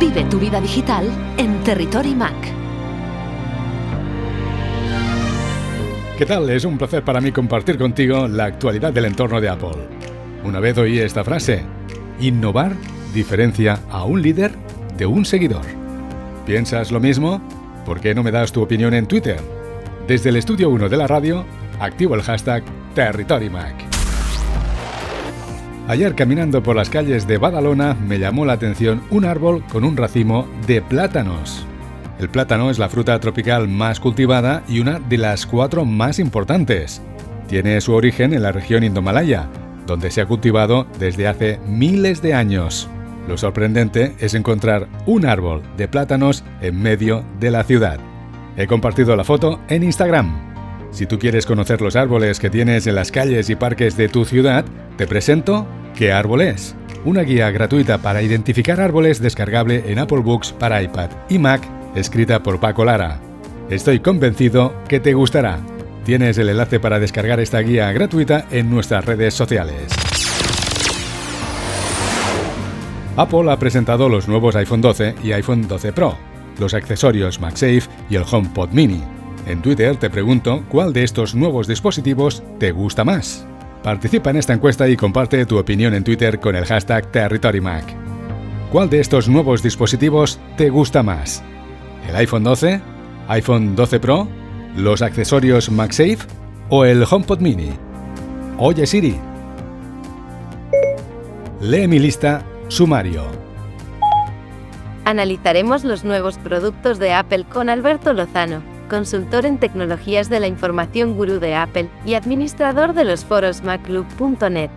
Vive tu vida digital en Territory Mac. ¿Qué tal? Es un placer para mí compartir contigo la actualidad del entorno de Apple. Una vez oí esta frase, innovar diferencia a un líder de un seguidor. ¿Piensas lo mismo? ¿Por qué no me das tu opinión en Twitter? Desde el estudio 1 de la radio, activo el hashtag TerritoryMac. Ayer caminando por las calles de Badalona me llamó la atención un árbol con un racimo de plátanos. El plátano es la fruta tropical más cultivada y una de las cuatro más importantes. Tiene su origen en la región indomalaya, donde se ha cultivado desde hace miles de años. Lo sorprendente es encontrar un árbol de plátanos en medio de la ciudad. He compartido la foto en Instagram. Si tú quieres conocer los árboles que tienes en las calles y parques de tu ciudad, te presento ¿Qué árbol es? Una guía gratuita para identificar árboles descargable en Apple Books para iPad y Mac, escrita por Paco Lara. Estoy convencido que te gustará. Tienes el enlace para descargar esta guía gratuita en nuestras redes sociales. Apple ha presentado los nuevos iPhone 12 y iPhone 12 Pro, los accesorios MagSafe y el HomePod Mini. En Twitter te pregunto cuál de estos nuevos dispositivos te gusta más. Participa en esta encuesta y comparte tu opinión en Twitter con el hashtag TerritoryMac. ¿Cuál de estos nuevos dispositivos te gusta más? ¿El iPhone 12? ¿iPhone 12 Pro? ¿Los accesorios MagSafe? ¿O el HomePod Mini? Oye Siri. Lee mi lista Sumario. Analizaremos los nuevos productos de Apple con Alberto Lozano consultor en tecnologías de la información gurú de Apple y administrador de los foros maclub.net.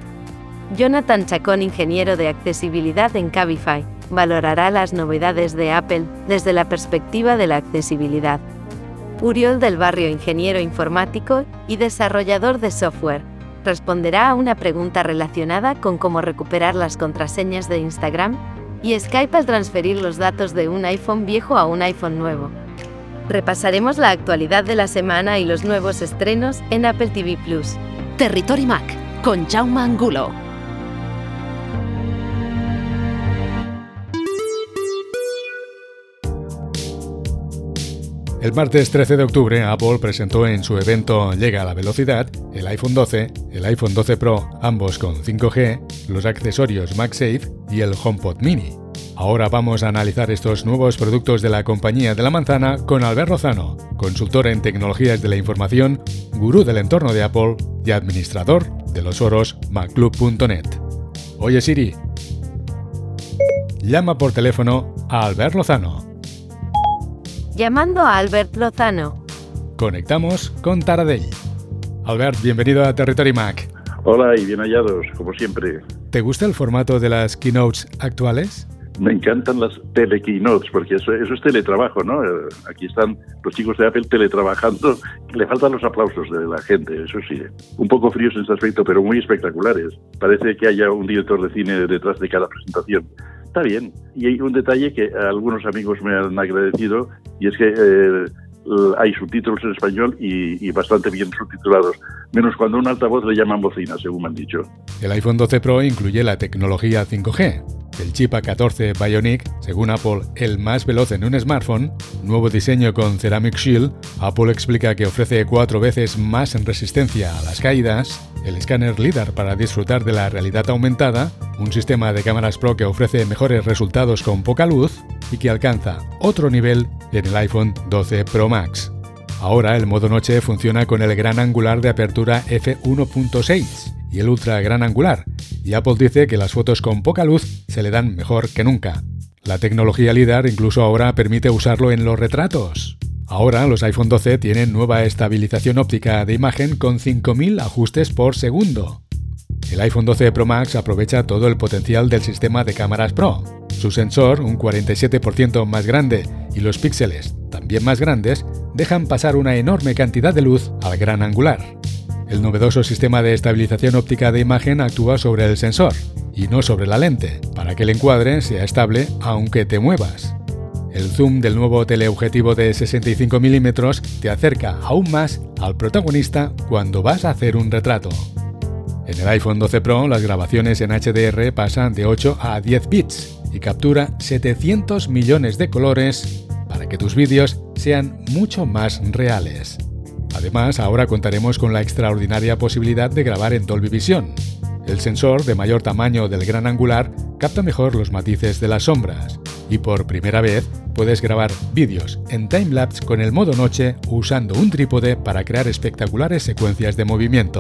Jonathan Chacón, ingeniero de accesibilidad en Cabify, valorará las novedades de Apple desde la perspectiva de la accesibilidad. Uriol del Barrio, ingeniero informático y desarrollador de software, responderá a una pregunta relacionada con cómo recuperar las contraseñas de Instagram y Skype al transferir los datos de un iPhone viejo a un iPhone nuevo. Repasaremos la actualidad de la semana y los nuevos estrenos en Apple TV Plus. Territory Mac con Jaume Angulo. El martes 13 de octubre, Apple presentó en su evento Llega a la velocidad el iPhone 12, el iPhone 12 Pro, ambos con 5G, los accesorios MagSafe y el HomePod Mini. Ahora vamos a analizar estos nuevos productos de la compañía de la manzana con Albert Rozano, consultor en tecnologías de la información, gurú del entorno de Apple y administrador de los foros maclub.net. Oye Siri, llama por teléfono a Albert Lozano. Llamando a Albert Lozano. Conectamos con Taradell. Albert, bienvenido a Territory Mac. Hola y bien hallados, como siempre. ¿Te gusta el formato de las keynotes actuales? Me encantan las telekeynotes, porque eso, eso es teletrabajo, ¿no? Eh, aquí están los chicos de Apple teletrabajando, le faltan los aplausos de la gente, eso sí. Un poco fríos en ese aspecto, pero muy espectaculares. Parece que haya un director de cine detrás de cada presentación. Está bien. Y hay un detalle que algunos amigos me han agradecido, y es que eh, hay subtítulos en español y, bastante bien subtitulados, menos cuando un altavoz le llaman bocina, según me han dicho. El iPhone 12 Pro incluye la tecnología 5G, el chip A14 Bionic, según Apple, el más veloz en un smartphone, nuevo diseño con Ceramic Shield, Apple explica que ofrece cuatro veces más en resistencia a las caídas, el escáner LIDAR para disfrutar de la realidad aumentada, un sistema de cámaras Pro que ofrece mejores resultados con poca luz y que alcanza otro nivel en el iPhone 12 Pro Max. Ahora el modo noche funciona con el gran angular de apertura f1.6 y el ultra gran angular, y Apple dice que las fotos con poca luz se le dan mejor que nunca. La tecnología LIDAR incluso ahora permite usarlo en los retratos. Ahora los iPhone 12 tienen nueva estabilización óptica de imagen con 5.000 ajustes por segundo. El iPhone 12 Pro Max aprovecha todo el potencial del sistema de cámaras Pro. Su sensor, un 47% más grande, y los píxeles, también más grandes, dejan pasar una enorme cantidad de luz al gran angular. El novedoso sistema de estabilización óptica de imagen actúa sobre el sensor y no sobre la lente, para que el encuadre sea estable aunque te muevas. El zoom del nuevo teleobjetivo de 65 mm te acerca aún más al protagonista cuando vas a hacer un retrato. En el iPhone 12 Pro las grabaciones en HDR pasan de 8 a 10 bits y captura 700 millones de colores para que tus vídeos sean mucho más reales. Además, ahora contaremos con la extraordinaria posibilidad de grabar en Dolby Vision. El sensor de mayor tamaño del gran angular capta mejor los matices de las sombras y por primera vez puedes grabar vídeos en timelapse con el modo noche usando un trípode para crear espectaculares secuencias de movimiento.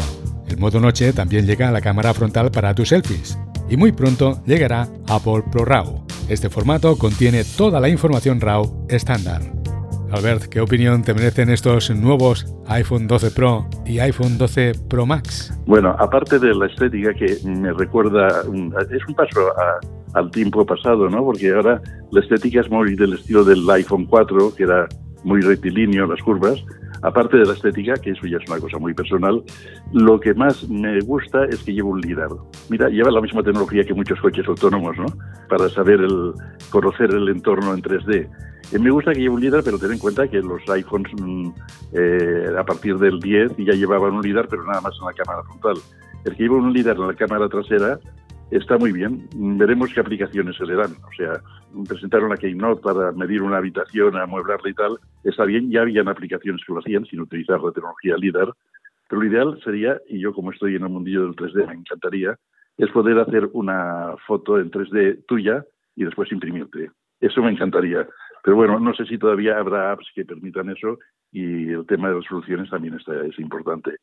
El modo noche también llega a la cámara frontal para tus selfies y muy pronto llegará Apple Pro RAW. Este formato contiene toda la información RAW estándar. Albert, ¿qué opinión te merecen estos nuevos iPhone 12 Pro y iPhone 12 Pro Max? Bueno, aparte de la estética que me recuerda, es un paso al tiempo pasado, ¿no? Porque ahora la estética es muy del estilo del iPhone 4, que era muy rectilíneo las curvas, aparte de la estética, que eso ya es una cosa muy personal, lo que más me gusta es que lleva un LIDAR. Mira, lleva la misma tecnología que muchos coches autónomos, ¿no? Para saber el, conocer el entorno en 3D. Eh, me gusta que lleve un LIDAR, pero ten en cuenta que los iPhones mm, eh, a partir del 10 ya llevaban un LIDAR, pero nada más en la cámara frontal. El que lleva un LIDAR en la cámara trasera está muy bien. Veremos qué aplicaciones se le dan. O sea, presentaron la Keynote para medir una habitación, amueblarla y tal. Está bien, ya habían aplicaciones que lo hacían sin utilizar la tecnología LIDAR. Pero lo ideal sería, y yo como estoy en el mundillo del 3D me encantaría, es poder hacer una foto en 3D tuya y después imprimirte. Eso me encantaría. Pero bueno, no sé si todavía habrá apps que permitan eso y el tema de resoluciones también está, es importante.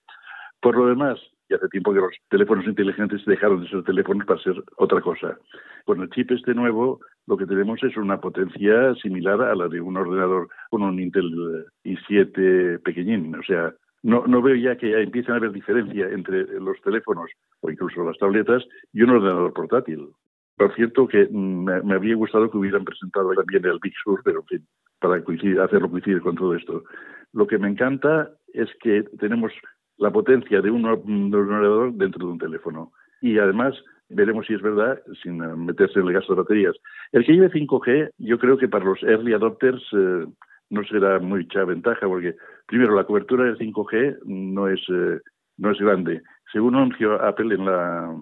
Por lo demás, y hace tiempo que los teléfonos inteligentes dejaron de ser teléfonos para ser otra cosa. Con el chip este nuevo, lo que tenemos es una potencia similar a la de un ordenador con un Intel i7 pequeñín. O sea, no, no veo ya que empiecen a haber diferencia entre los teléfonos o incluso las tabletas y un ordenador portátil. Por cierto, que me, me habría gustado que hubieran presentado también el Big Sur, pero en fin, para coincidir, hacerlo coincidir con todo esto. Lo que me encanta es que tenemos la potencia de un, ordenador dentro de un teléfono. Y además veremos si es verdad sin meterse en el gasto de baterías. El que lleve 5G, yo creo que para los early adopters eh, no será mucha ventaja, porque primero la cobertura del 5G no es, eh, no es grande. Según anunció Apple en la,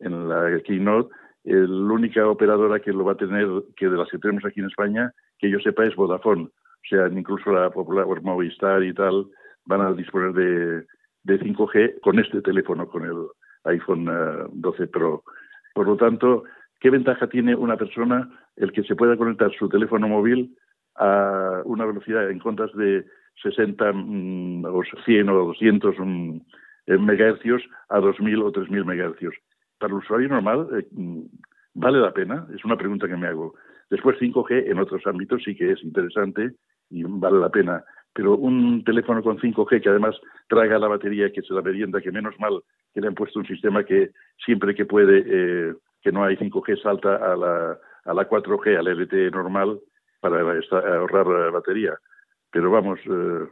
en la keynote, la única operadora que lo va a tener, que de las que tenemos aquí en España, que yo sepa, es Vodafone. O sea, incluso la popular Movistar y tal van a disponer de, de 5G con este teléfono, con el iPhone 12 eh, Pro. Por lo tanto, ¿qué ventaja tiene una persona el que se pueda conectar su teléfono móvil a una velocidad en contas de 60 mm, o 100 o 200 mm, eh, megahercios a 2000 o 3000 megahercios? Para el usuario normal, eh, mm, ¿vale la pena? Es una pregunta que me hago. Después 5G en otros ámbitos sí que es interesante y vale la pena pero un teléfono con 5G que además traga la batería, que se la merienda, que menos mal que le han puesto un sistema que siempre que puede, eh, que no hay 5G, salta a la, a la 4G, al LTE normal, para ahorrar la batería. Pero vamos, eh,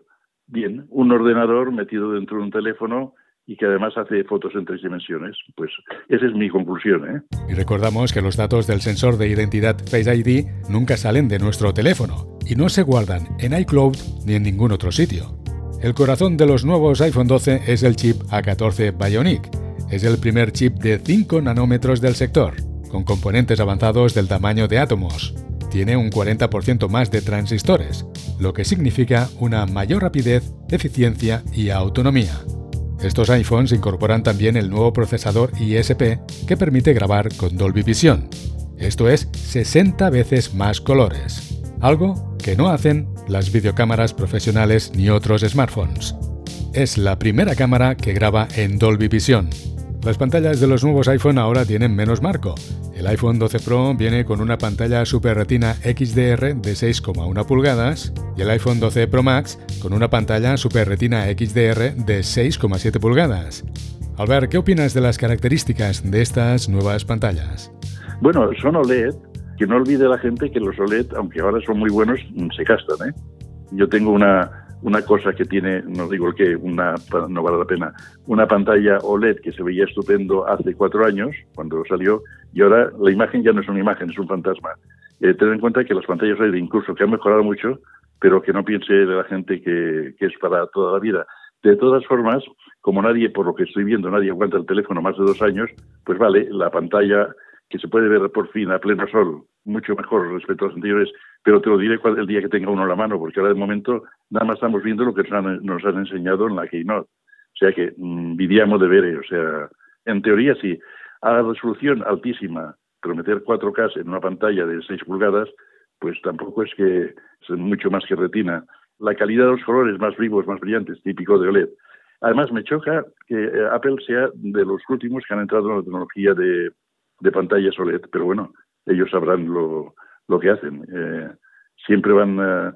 bien, un ordenador metido dentro de un teléfono y que además hace fotos en tres dimensiones. Pues esa es mi conclusión. ¿eh? Y recordamos que los datos del sensor de identidad Face ID nunca salen de nuestro teléfono y no se guardan en iCloud ni en ningún otro sitio. El corazón de los nuevos iPhone 12 es el chip A14 Bionic. Es el primer chip de 5 nanómetros del sector, con componentes avanzados del tamaño de átomos. Tiene un 40% más de transistores, lo que significa una mayor rapidez, eficiencia y autonomía. Estos iPhones incorporan también el nuevo procesador ISP que permite grabar con Dolby Vision. Esto es 60 veces más colores, algo que no hacen las videocámaras profesionales ni otros smartphones. Es la primera cámara que graba en Dolby Vision, las pantallas de los nuevos iPhone ahora tienen menos marco. El iPhone 12 Pro viene con una pantalla Super Retina XDR de 6,1 pulgadas y el iPhone 12 Pro Max con una pantalla Super Retina XDR de 6,7 pulgadas. Albert, ¿qué opinas de las características de estas nuevas pantallas? Bueno, son OLED, que no olvide la gente que los OLED, aunque ahora son muy buenos, se gastan. ¿eh? Yo tengo una, una cosa que tiene, no digo el que, una, no vale la pena, una pantalla OLED que se veía estupendo hace cuatro años, cuando salió, y ahora la imagen ya no es una imagen, es un fantasma. Eh, ten en cuenta que las pantallas OLED incluso que han mejorado mucho, pero que no piense la gente que, que es para toda la vida. De todas formas, como nadie, por lo que estoy viendo, nadie aguanta el teléfono más de dos años, pues vale, la pantalla que se puede ver por fin a pleno sol, mucho mejor respecto a los anteriores, pero te lo diré el día que tenga uno la mano, porque ahora de momento nada más estamos viendo lo que nos han, enseñado en la Keynote. O sea que mm, vivíamos de ver, o sea, en teoría sí. A resolución altísima, prometer 4K en una pantalla de 6 pulgadas, pues tampoco es que es mucho más que retina. La calidad de los colores más vivos, más brillantes, típico de OLED. Además, me choca que eh, Apple sea de los últimos que han entrado en la tecnología de, de pantallas OLED, pero bueno, ellos sabrán lo, lo que hacen. Eh, siempre van eh,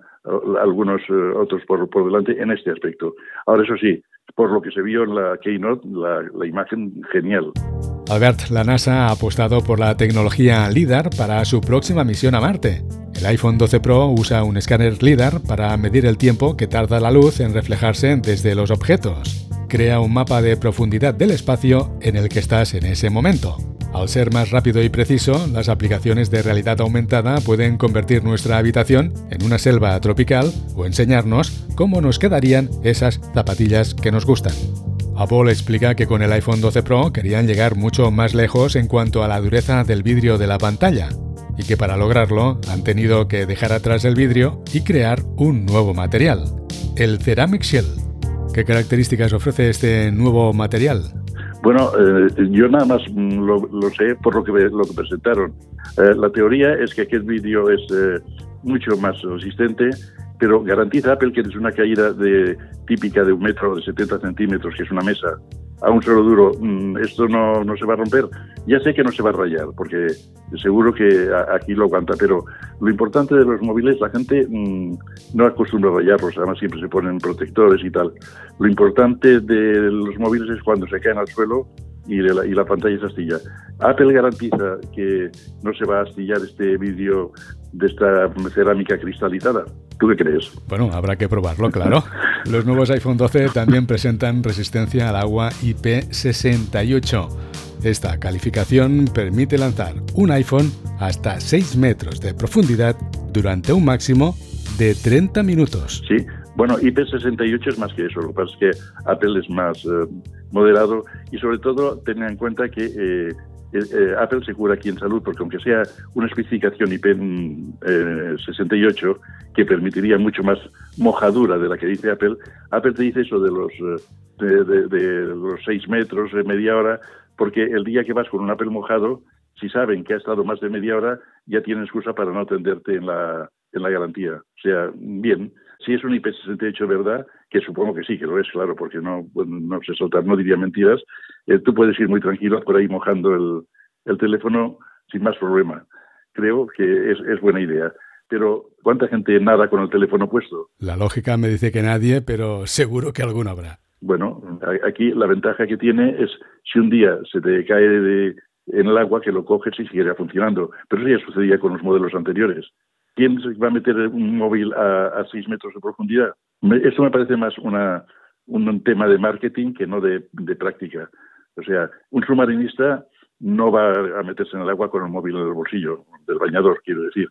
algunos otros por, por delante en este aspecto. Ahora, eso sí, por lo que se vio en la Keynote, la, la imagen genial. Albert, la NASA ha apostado por la tecnología LIDAR para su próxima misión a Marte. El iPhone 12 Pro usa un escáner LIDAR para medir el tiempo que tarda la luz en reflejarse desde los objetos. Crea un mapa de profundidad del espacio en el que estás en ese momento. Al ser más rápido y preciso, las aplicaciones de realidad aumentada pueden convertir nuestra habitación en una selva tropical o enseñarnos cómo nos quedarían esas zapatillas que nos gustan. Apple explica que con el iPhone 12 Pro querían llegar mucho más lejos en cuanto a la dureza del vidrio de la pantalla y que para lograrlo han tenido que dejar atrás el vidrio y crear un nuevo material, el Ceramic Shell. ¿Qué características ofrece este nuevo material? Bueno, eh, yo nada más mm, lo, sé por lo que, lo que presentaron. Eh, la teoría es que aquel vidrio es eh, mucho más resistente pero garantiza Apple que es una caída de, típica de un metro de 70 centímetros, que es una mesa, a un solo duro, mm, esto no, no, se va a romper. Ya sé que no se va a rayar, porque seguro que aquí lo aguanta, pero lo importante de los móviles, la gente mm, no acostumbra a rayarlos, además siempre se ponen protectores y tal. Lo importante de los móviles es cuando se caen al suelo y la, y la pantalla se astilla. Apple garantiza que no se va a astillar este vídeo de esta cerámica cristalizada. ¿Tú qué crees? Bueno, habrá que probarlo, claro. Los nuevos iPhone 12 también presentan resistencia al agua IP68. Esta calificación permite lanzar un iPhone hasta 6 metros de profundidad durante un máximo de 30 minutos. Sí, bueno, IP68 es más que eso. Lo que pasa es que Apple es más eh, moderado y sobre todo tengan en cuenta que eh, eh, Apple se cura aquí en salud, porque aunque sea una especificación IP68 mm, que permitiría mucho más mojadura de la que dice Apple, Apple te dice eso de los, de, los seis metros, de media hora, porque el día que vas con un Apple mojado, si saben que ha estado más de media hora, ya tienen excusa para no atenderte en la, en la garantía. O sea, bien, si es un IP68 verdad, que supongo que sí, que lo es, claro, porque no, no se soltar, no diría mentiras, eh, tú puedes ir muy tranquilo por ahí mojando el, el teléfono sin más problema. Creo que es, es buena idea. Pero, ¿cuánta gente nada con el teléfono puesto? La lógica me dice que nadie, pero seguro que alguno habrá. Bueno, aquí la ventaja que tiene es si un día se te cae de, en el agua que lo coges y sigue funcionando. Pero eso ya sucedía con los modelos anteriores. ¿Quién va a meter un móvil a, seis metros de profundidad? Eso me parece más una, un tema de marketing que no de, práctica. O sea, un submarinista no va a meterse en el agua con el móvil en el bolsillo del bañador, quiero decir.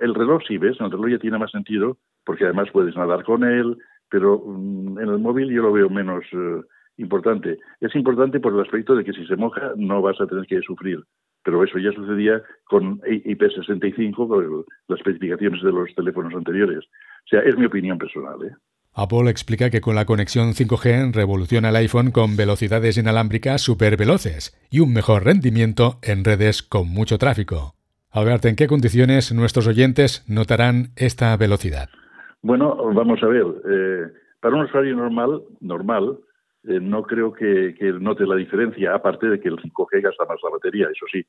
El reloj, si ves, el reloj ya tiene más sentido porque además puedes nadar con él, pero mm, en el móvil yo lo veo menos eh, importante. Es importante por el aspecto de que si se moja no vas a tener que sufrir pero eso ya sucedía con IP65, con las especificaciones de los teléfonos anteriores. O sea, es mi opinión personal. ¿eh? Apple explica que con la conexión 5G revoluciona el iPhone con velocidades inalámbricas súper veloces y un mejor rendimiento en redes con mucho tráfico. Albert, ¿en qué condiciones nuestros oyentes notarán esta velocidad? Bueno, vamos a ver. Eh, para un usuario normal, normal, eh, no creo que, note la diferencia, aparte de que el 5G gasta más la batería, eso sí.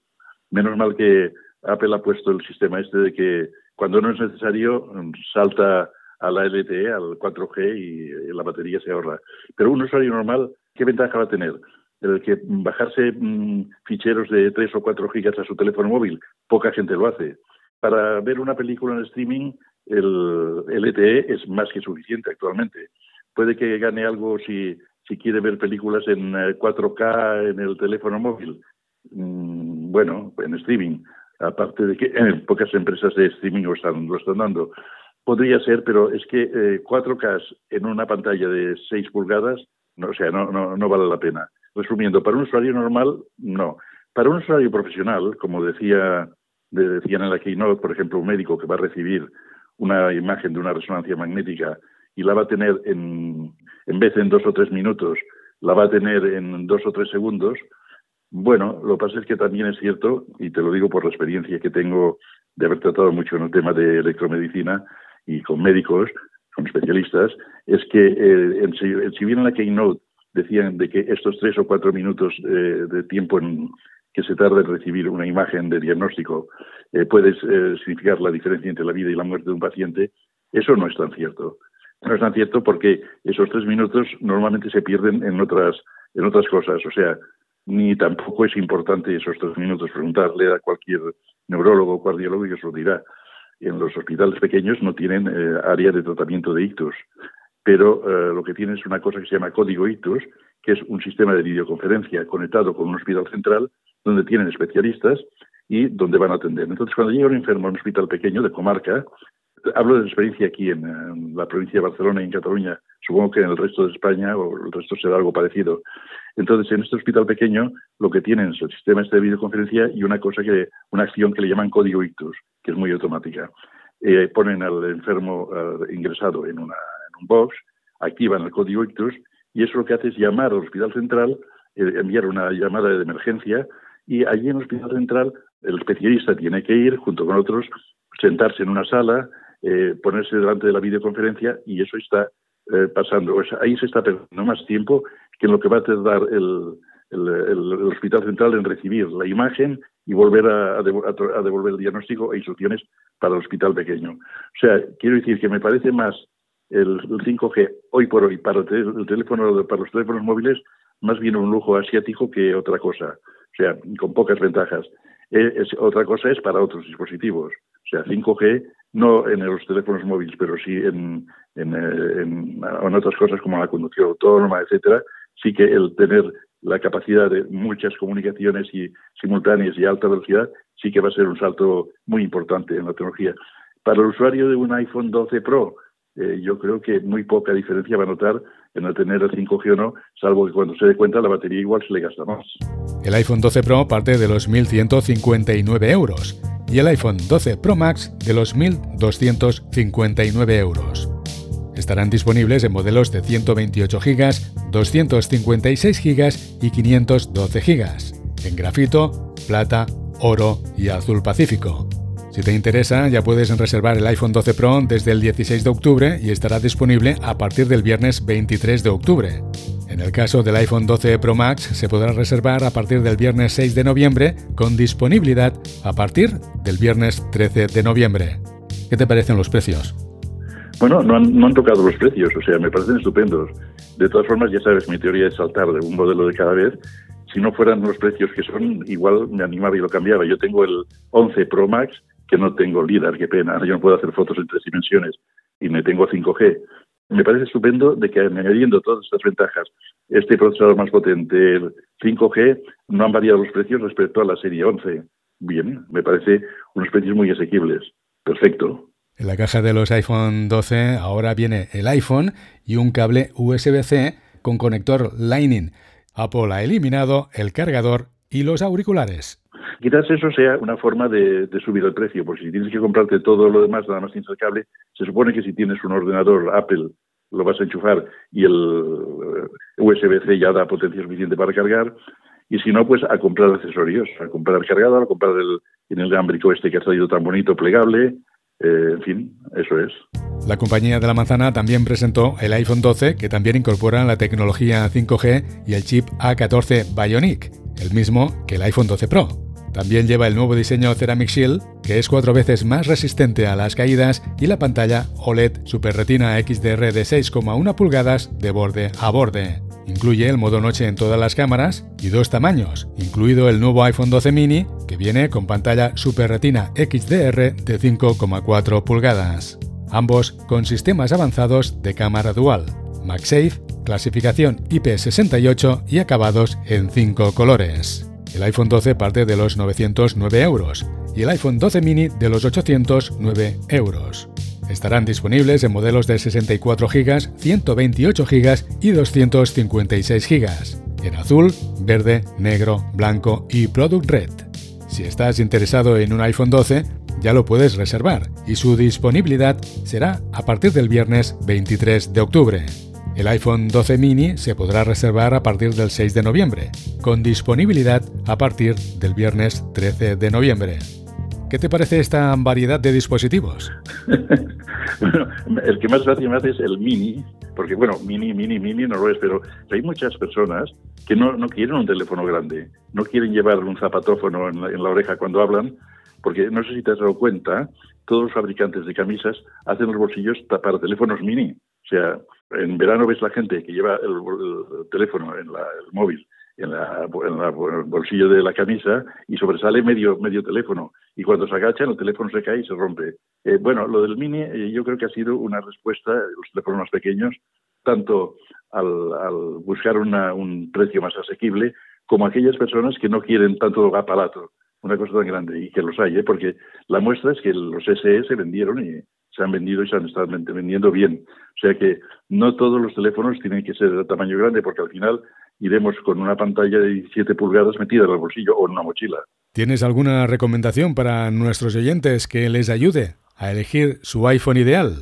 Menos mal que Apple ha puesto el sistema este de que cuando no es necesario mm, salta a la LTE, al 4G y la batería se ahorra. Pero un usuario normal, ¿qué ventaja va a tener? El que bajarse mm, ficheros de 3 o 4 gigas a su teléfono móvil, poca gente lo hace. Para ver una película en streaming, el LTE es más que suficiente actualmente. Puede que gane algo si si quiere ver películas en 4K eh, en el teléfono móvil. Mm, bueno, en streaming, aparte de que en pocas empresas de streaming lo están, dando. Podría ser, pero es que 4K eh, en una pantalla de 6 pulgadas, o sea, no, no, no vale la pena. Resumiendo, para un usuario normal, no. Para un usuario profesional, como decía, decían en la Keynote, por ejemplo, un médico que va a recibir una imagen de una resonancia magnética y la va a tener en, en vez de en dos o tres minutos, la va a tener en dos o tres segundos, bueno, lo que pasa es que también es cierto, y te lo digo por la experiencia que tengo de haber tratado mucho en el tema de electromedicina y con médicos, con especialistas, es que eh, en, si bien en la Keynote decían de que estos tres o cuatro minutos eh, de tiempo en que se tarda en recibir una imagen de diagnóstico eh, puede significar la diferencia entre la vida y la muerte de un paciente, eso no es tan cierto. No es tan cierto porque esos tres minutos normalmente se pierden en otras, en otras cosas. O sea, ni tampoco es importante esos tres minutos preguntarle a cualquier neurólogo o cardiólogo y os lo dirá. En los hospitales pequeños no tienen eh, área de tratamiento de ictus, pero eh, lo que tienen es una cosa que se llama código ictus, que es un sistema de videoconferencia conectado con un hospital central donde tienen especialistas y donde van a atender. Entonces, cuando llega un enfermo a un hospital pequeño de comarca, hablo de experiencia aquí en, la provincia de Barcelona y en Cataluña, supongo que en el resto de España o el resto será algo parecido. Entonces, en este hospital pequeño, lo que tienen es el sistema este de videoconferencia y una cosa que, una acción que le llaman código ictus, que es muy automática. Eh, ponen al enfermo ingresado en, una, box, activan el código ictus y eso lo que hace es llamar al hospital central, eh, enviar una llamada de emergencia y allí en el hospital central el especialista tiene que ir junto con otros, sentarse en una sala, eh, ponerse delante de la videoconferencia y eso está eh, pasando. ahí se está perdiendo más tiempo que en lo que va a tardar el, Hospital Central en recibir la imagen y volver a, devolver el diagnóstico e instrucciones para el hospital pequeño. O sea, quiero decir que me parece más el, 5G hoy por hoy para el, teléfono, para los teléfonos móviles, más bien un lujo asiático que otra cosa. O sea, con pocas ventajas. Eh, otra cosa es para otros dispositivos. O sea, 5G no en los teléfonos móviles, pero sí en, en, eh, en, otras cosas como la conducción autónoma, etcétera, sí que el tener la capacidad de muchas comunicaciones y simultáneas y alta velocidad sí que va a ser un salto muy importante en la tecnología. Para el usuario de un iPhone 12 Pro, eh, yo creo que muy poca diferencia va a notar en el tener el 5G o no, salvo que cuando se dé cuenta la batería igual se le gasta más. El iPhone 12 Pro parte de los 1.159 euros y el iPhone 12 Pro Max de los 1.259 euros. Estarán disponibles en modelos de 128 GB, 256 GB y 512 GB, en grafito, plata, oro y azul pacífico. Si te interesa, ya puedes reservar el iPhone 12 Pro desde el 16 de octubre y estará disponible a partir del viernes 23 de octubre. En el caso del iPhone 12 Pro Max se podrá reservar a partir del viernes 6 de noviembre con disponibilidad a partir del viernes 13 de noviembre. ¿Qué te parecen los precios? Bueno, no han, no han tocado los precios, o sea, me parecen estupendos. De todas formas, ya sabes, mi teoría es saltar de un modelo de cada vez. Si no fueran los precios que son, igual me animaba y lo cambiaba. Yo tengo el 11 Pro Max, que no tengo LIDAR, qué pena. Yo no puedo hacer fotos en tres dimensiones y me tengo 5G me parece estupendo de que añadiendo todas estas ventajas, este procesador más potente, el 5G, no han variado los precios respecto a la serie 11. Bien, me parece unos precios muy asequibles. Perfecto. En la caja de los iPhone 12 ahora viene el iPhone y un cable USB-C con conector Lightning. Apple ha eliminado el cargador y los auriculares. Quizás eso sea una forma de, subir el precio, porque si tienes que comprarte todo lo demás, nada más tienes el cable, se supone que si tienes un ordenador Apple lo vas a enchufar y el eh, USB-C ya da potencia suficiente para cargar, y si no, pues a comprar accesorios, a comprar el cargador, a comprar el inalámbrico este que ha salido tan bonito, plegable, eh, en fin, eso es. La compañía de la manzana también presentó el iPhone 12, que también incorpora la tecnología 5G y el chip A14 Bionic, el mismo que el iPhone 12 Pro. También lleva el nuevo diseño Ceramic Shield, que es cuatro veces más resistente a las caídas, y la pantalla OLED Super Retina XDR de 6,1 pulgadas de borde a borde. Incluye el modo noche en todas las cámaras y dos tamaños, incluido el nuevo iPhone 12 mini, que viene con pantalla Super Retina XDR de 5,4 pulgadas. Ambos con sistemas avanzados de cámara dual, MagSafe, clasificación IP68 y acabados en 5 colores. El iPhone 12 parte de los 909 euros y el iPhone 12 mini de los 809 euros. Estarán disponibles en modelos de 64 GB, 128 GB y 256 GB. en azul, verde, negro, blanco y Product Red. Si estás interesado en un iPhone 12, ya lo puedes reservar y su disponibilidad será a partir del viernes 23 de octubre. El iPhone 12 mini se podrá reservar a partir del 6 de noviembre, con disponibilidad a partir del viernes 13 de noviembre. ¿Qué te parece esta variedad de dispositivos? el que más gracia me hace es el mini, porque bueno, mini, mini, mini no lo es, pero hay muchas personas que no, no quieren un teléfono grande, no quieren llevar un zapatófono en la, en la oreja cuando hablan, porque no sé si te has dado cuenta, todos los fabricantes de camisas hacen los bolsillos para teléfonos mini. O sea, en verano ves la gente que lleva el, teléfono en la, el móvil en, la, en, el bolsillo de la camisa y sobresale medio medio teléfono y cuando se agachan el teléfono se cae y se rompe. Eh, bueno, lo del mini eh, yo creo que ha sido una respuesta, los teléfonos pequeños, tanto al, al buscar una, un precio más asequible como aquellas personas que no quieren tanto aparato una cosa tan grande y que los hay, ¿eh? porque la muestra es que los SE se vendieron y se han vendido y se han estado vendiendo bien. O sea que no todos los teléfonos tienen que ser de tamaño grande porque al final iremos con una pantalla de 17 pulgadas metida en el bolsillo o en una mochila. ¿Tienes alguna recomendación para nuestros oyentes que les ayude a elegir su iPhone ideal?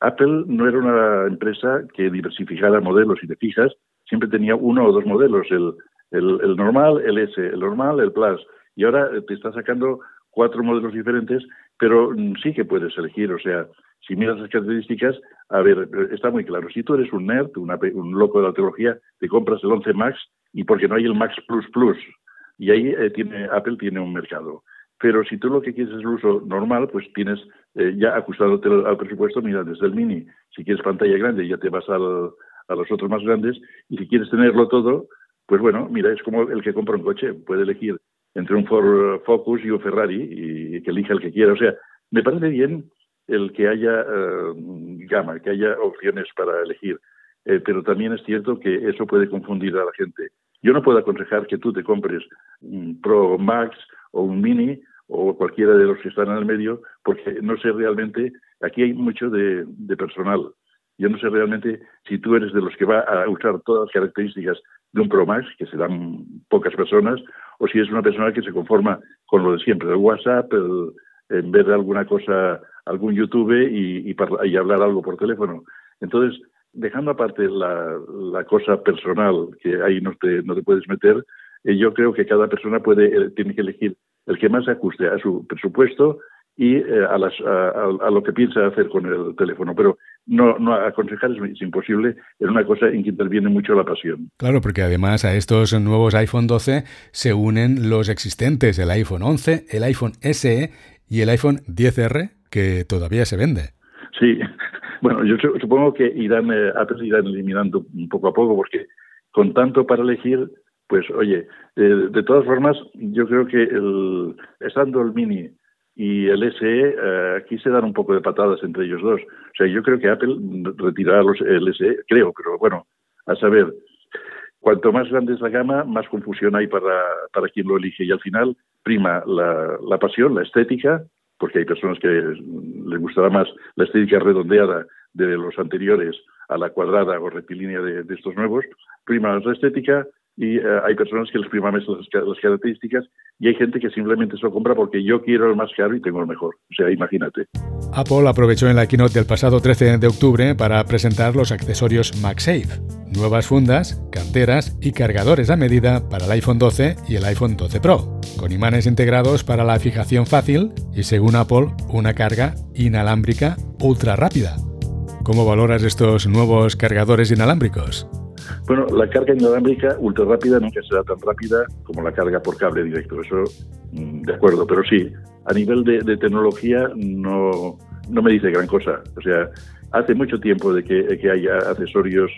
Apple no era una empresa que diversificara modelos y de fijas, siempre tenía uno o dos modelos, el, el, el normal, el S, el normal, el Plus y ahora te está sacando cuatro modelos diferentes, pero mm, sí que puedes elegir, o sea, si miras las características, a ver, eh, está muy claro, si tú eres un nerd, un loco de la tecnología, te compras el 11 Max y porque no hay el Max Plus Plus, y ahí eh, tiene, Apple tiene un mercado. Pero si tú lo que quieres es el uso normal, pues tienes ya ajustándote al presupuesto, mira, desde el mini, si quieres pantalla grande, ya te vas al, a los otros más grandes, y si quieres tenerlo todo, pues bueno, mira, es como el que compra un coche, puede elegir entre un Ford Focus y un Ferrari y que elija el que quiera. O sea, me parece bien el que haya eh, gama, que haya opciones para elegir, eh, pero también es cierto que eso puede confundir a la gente. Yo no puedo aconsejar que tú te compres un Pro Max o un Mini o cualquiera de los que están en el medio, porque no sé realmente, aquí hay mucho de, de personal. Yo no sé realmente si tú eres de los que va a usar todas las características de un Pro Max, que serán pocas personas, o si es una persona que se conforma con lo de siempre, el WhatsApp, el, en vez de alguna cosa, algún YouTube y, y, hablar algo por teléfono. Entonces, dejando aparte la, la, cosa personal, que ahí no te, no te puedes meter, eh, yo creo que cada persona puede, eh, tiene que elegir el que más se ajuste a su presupuesto y eh, a, las, a, lo que piensa hacer con el teléfono. Pero no, no aconsejar es, imposible, es una cosa en que interviene mucho la pasión. Claro, porque además a estos nuevos iPhone 12 se unen los existentes, el iPhone 11, el iPhone SE y el iPhone 10R, que todavía se vende. Sí, bueno, yo supongo que irán, eh, irán eliminando poco a poco, porque con tanto para elegir, pues oye, eh, de todas formas, yo creo que el, estando el Mini y el SE, eh, aquí se dan un poco de patadas entre ellos dos. O sea, yo creo que Apple retirará los, el SE, creo, pero bueno, a saber, cuanto más grande es la gama, más confusión hay para, para quien lo elige. Y al final prima la, la pasión, la estética, porque hay personas que les gustará más la estética redondeada de los anteriores a la cuadrada o rectilínea de, de estos nuevos, prima la estética, y eh, hay personas que les priman las, las, características y hay gente que simplemente se lo compra porque yo quiero el más caro y tengo el mejor. O sea, imagínate. Apple aprovechó en la keynote del pasado 13 de octubre para presentar los accesorios MagSafe, nuevas fundas, carteras y cargadores a medida para el iPhone 12 y el iPhone 12 Pro, con imanes integrados para la fijación fácil y, según Apple, una carga inalámbrica ultra rápida. ¿Cómo valoras estos nuevos cargadores inalámbricos? Bueno, la carga inalámbrica ultra rápida nunca será tan rápida como la carga por cable directo, eso mm, de acuerdo, pero sí, a nivel de, tecnología no, no me dice gran cosa. O sea, hace mucho tiempo de que, que haya accesorios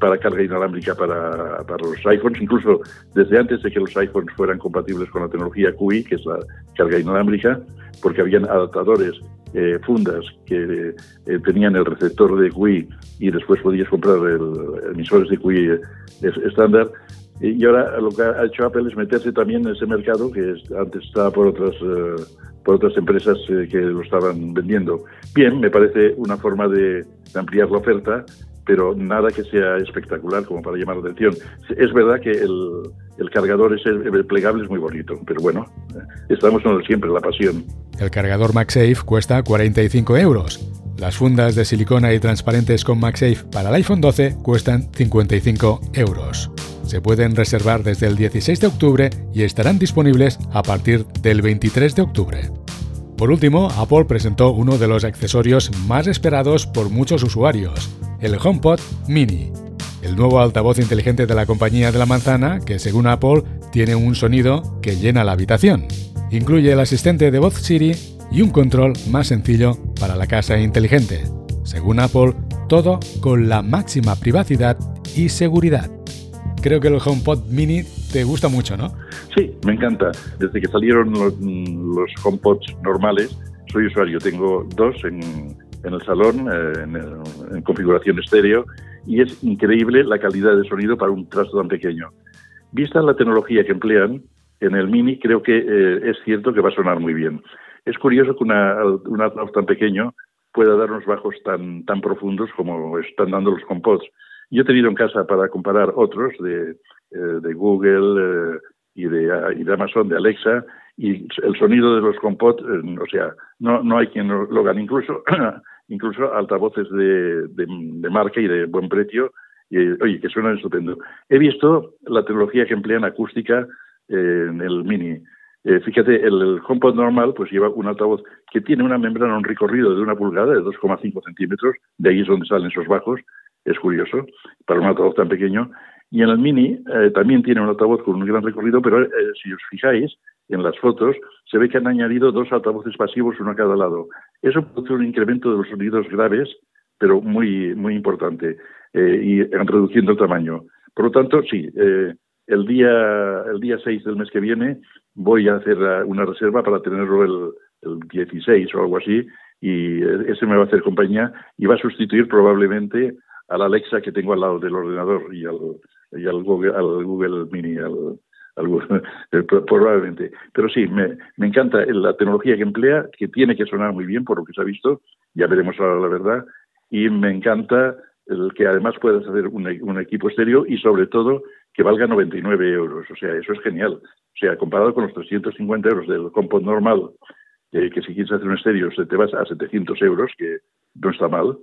para carga inalámbrica para, para, los iPhones, incluso desde antes de que los iPhones fueran compatibles con la tecnología QI, que es la carga inalámbrica, porque habían adaptadores eh, fundas que eh, tenían el receptor de QI y después podías comprar el, emisores de QI eh, estándar. Y ahora lo que ha hecho Apple es meterse también en ese mercado que antes estaba por otras, por otras empresas que lo estaban vendiendo. Bien, me parece una forma de ampliar la oferta pero nada que sea espectacular como para llamar la atención. Es verdad que el, el cargador ese plegable es muy bonito, pero bueno, estamos con siempre, la pasión. El cargador MagSafe cuesta 45 euros. Las fundas de silicona y transparentes con MagSafe para el iPhone 12 cuestan 55 euros. Se pueden reservar desde el 16 de octubre y estarán disponibles a partir del 23 de octubre. Por último, Apple presentó uno de los accesorios más esperados por muchos usuarios, el HomePod Mini, el nuevo altavoz inteligente de la compañía de la manzana que, según Apple, tiene un sonido que llena la habitación. Incluye el asistente de voz Siri y un control más sencillo para la casa inteligente. Según Apple, todo con la máxima privacidad y seguridad. Creo que el HomePod Mini te gusta mucho, ¿no? Sí, me encanta. Desde que salieron los, los HomePods normales, soy usuario. Tengo dos en, el salón, eh, en, configuración estéreo, y es increíble la calidad de sonido para un trasto tan pequeño. Vista la tecnología que emplean en el Mini, creo que eh, es cierto que va a sonar muy bien. Es curioso que un altavoz tan pequeño pueda dar unos bajos tan, tan profundos como están dando los HomePods. Yo he tenido en casa para comparar otros de, eh, de Google eh, y, de, y, de, Amazon, de Alexa, y el sonido de los HomePod, eh, o sea, no, no hay quien lo, gane. Incluso, incluso altavoces de, de, marca y de buen precio, y, oye, que suenan estupendo. He visto la tecnología que emplean acústica en el Mini. fíjate, el, el, normal pues lleva un altavoz que tiene una membrana, un recorrido de una pulgada, de 2,5 centímetros, de ahí es donde salen esos bajos, es curioso, para un altavoz tan pequeño. Y en el Mini eh, también tiene un altavoz con un gran recorrido, pero eh, si os fijáis en las fotos, se ve que han añadido dos altavoces pasivos, uno a cada lado. Eso produce un incremento de los sonidos graves, pero muy, muy importante, eh, y reduciendo el tamaño. Por lo tanto, sí, el, día, el día 6 del mes que viene voy a hacer una reserva para tenerlo el, el 16 o algo así, y ese me va a hacer compañía y va a sustituir probablemente al Alexa que tengo al lado del ordenador y al, y al, Google, al Google Mini, al, eh, probablemente. Pero sí, me, encanta la tecnología que emplea, que tiene que sonar muy bien por lo que se ha visto, ya veremos ahora la verdad, y me encanta el que además puedas hacer un, equipo estéreo y sobre todo que valga 99 euros. O sea, eso es genial. O sea, comparado con los 350 euros del compot normal, eh, que si quieres hacer un estéreo te vas a 700 euros, que no está mal,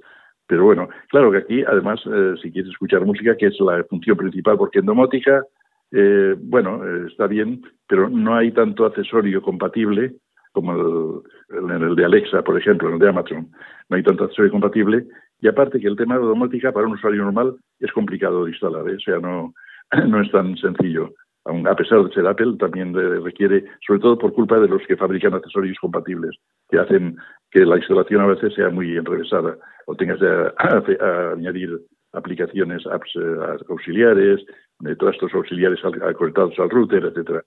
pero bueno, claro que aquí, además, eh, si quieres escuchar música, que es la función principal, porque en domótica, eh, bueno, eh, está bien, pero no hay tanto accesorio compatible como en el de Alexa, por ejemplo, en el de Amazon. No hay tanto accesorio compatible. Y aparte que el tema de domótica para un usuario normal es complicado de instalar, o sea, no, no es tan sencillo. a pesar de ser Apple, también requiere, sobre todo por culpa de los que fabrican accesorios compatibles, que hacen que la instalación a veces sea muy enrevesada o tengas que añadir aplicaciones, apps eh, auxiliares, de todos estos auxiliares conectados al router, etcétera.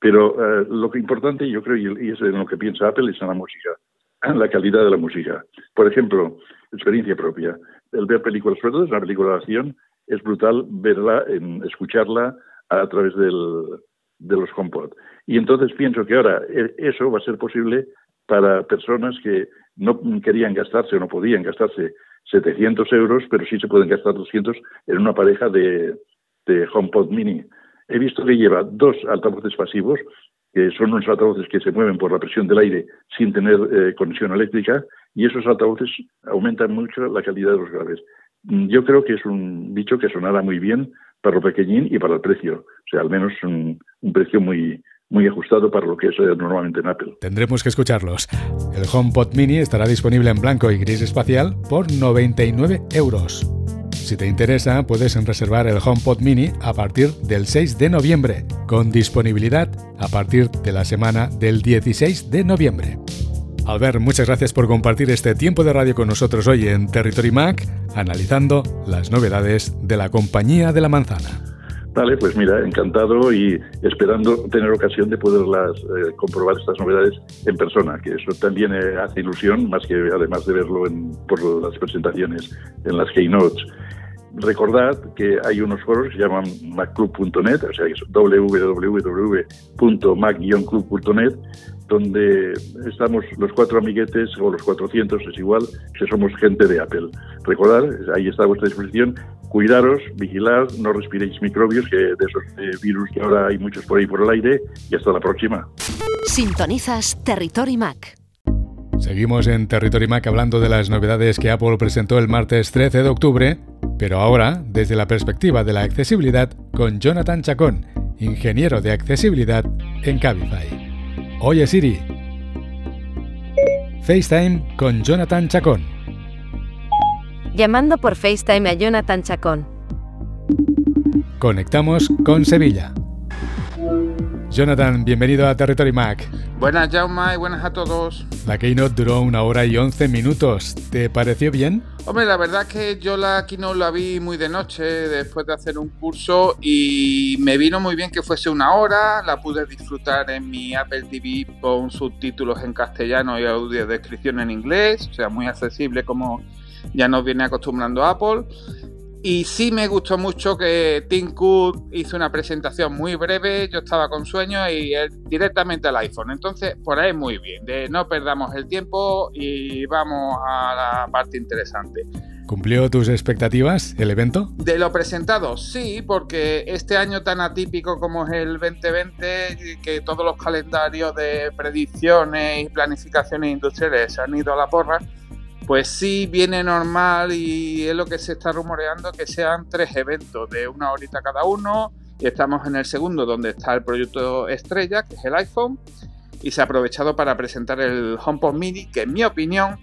Pero eh, lo que importante, yo creo, y es en lo que piensa Apple, es en la música, la calidad de la música. Por ejemplo, experiencia propia. El ver películas, sobre todo es una película de acción, es brutal verla, en, escucharla a través del, de los HomePod. Y entonces pienso que ahora eh, eso va a ser posible para personas que no querían gastarse o no podían gastarse 700 euros, pero sí se pueden gastar 200 en una pareja de, de HomePod Mini. He visto que lleva dos altavoces pasivos, que son unos altavoces que se mueven por la presión del aire sin tener eh, conexión eléctrica, y esos altavoces aumentan mucho la calidad de los graves. Yo creo que es un bicho que sonará muy bien para lo pequeñín y para el precio. O sea, al menos un, un precio muy, muy ajustado para lo que es eh, normalmente en Apple. Tendremos que escucharlos. El HomePod Mini estará disponible en blanco y gris espacial por 99 euros. Si te interesa, puedes reservar el HomePod Mini a partir del 6 de noviembre, con disponibilidad a partir de la semana del 16 de noviembre. Albert, muchas gracias por compartir este tiempo de radio con nosotros hoy en Territory Mac, analizando las novedades de la compañía de la manzana. Vale, pues mira, encantado y esperando tener ocasión de poderlas eh, comprobar estas novedades en persona, que eso también eh, hace ilusión, más que además de verlo en, por las presentaciones en las keynotes. Recordad que hay unos foros que se llaman macclub.net, o sea, es www.mac-club.net, donde estamos los cuatro amiguetes, o los 400, es igual, que somos gente de Apple. Recordad, ahí está a vuestra disposición, cuidaros, vigilad, no respiréis microbios, que de esos eh, virus que ahora hay muchos por ahí por el aire, y hasta la próxima. Sintonizas Territory Mac. Seguimos en Territory Mac hablando de las novedades que Apple presentó el martes 13 de octubre, pero ahora desde la perspectiva de la accesibilidad con Jonathan Chacón, ingeniero de accesibilidad en Cabify. Oye Siri. FaceTime con Jonathan Chacón. Llamando por FaceTime a Jonathan Chacón. Conectamos con Sevilla. Jonathan, bienvenido a Territory Mac. Buenas, Jauma, y buenas a todos. La keynote duró una hora y once minutos. ¿Te pareció bien? Hombre, la verdad es que yo la keynote la vi muy de noche después de hacer un curso y me vino muy bien que fuese una hora. La pude disfrutar en mi Apple TV con subtítulos en castellano y audiodescripción en inglés, o sea, muy accesible como ya nos viene acostumbrando Apple. Y sí me gustó mucho que Tim Cook hizo una presentación muy breve, yo estaba con sueño y él directamente al iPhone. Entonces, por ahí muy bien, de no perdamos el tiempo y vamos a la parte interesante. ¿Cumplió tus expectativas el evento? De lo presentado, sí, porque este año tan atípico como es el 2020, que todos los calendarios de predicciones y planificaciones industriales han ido a la porra, pues sí viene normal y es lo que se está rumoreando que sean tres eventos de una horita cada uno y estamos en el segundo donde está el proyecto estrella que es el iPhone y se ha aprovechado para presentar el HomePod Mini que en mi opinión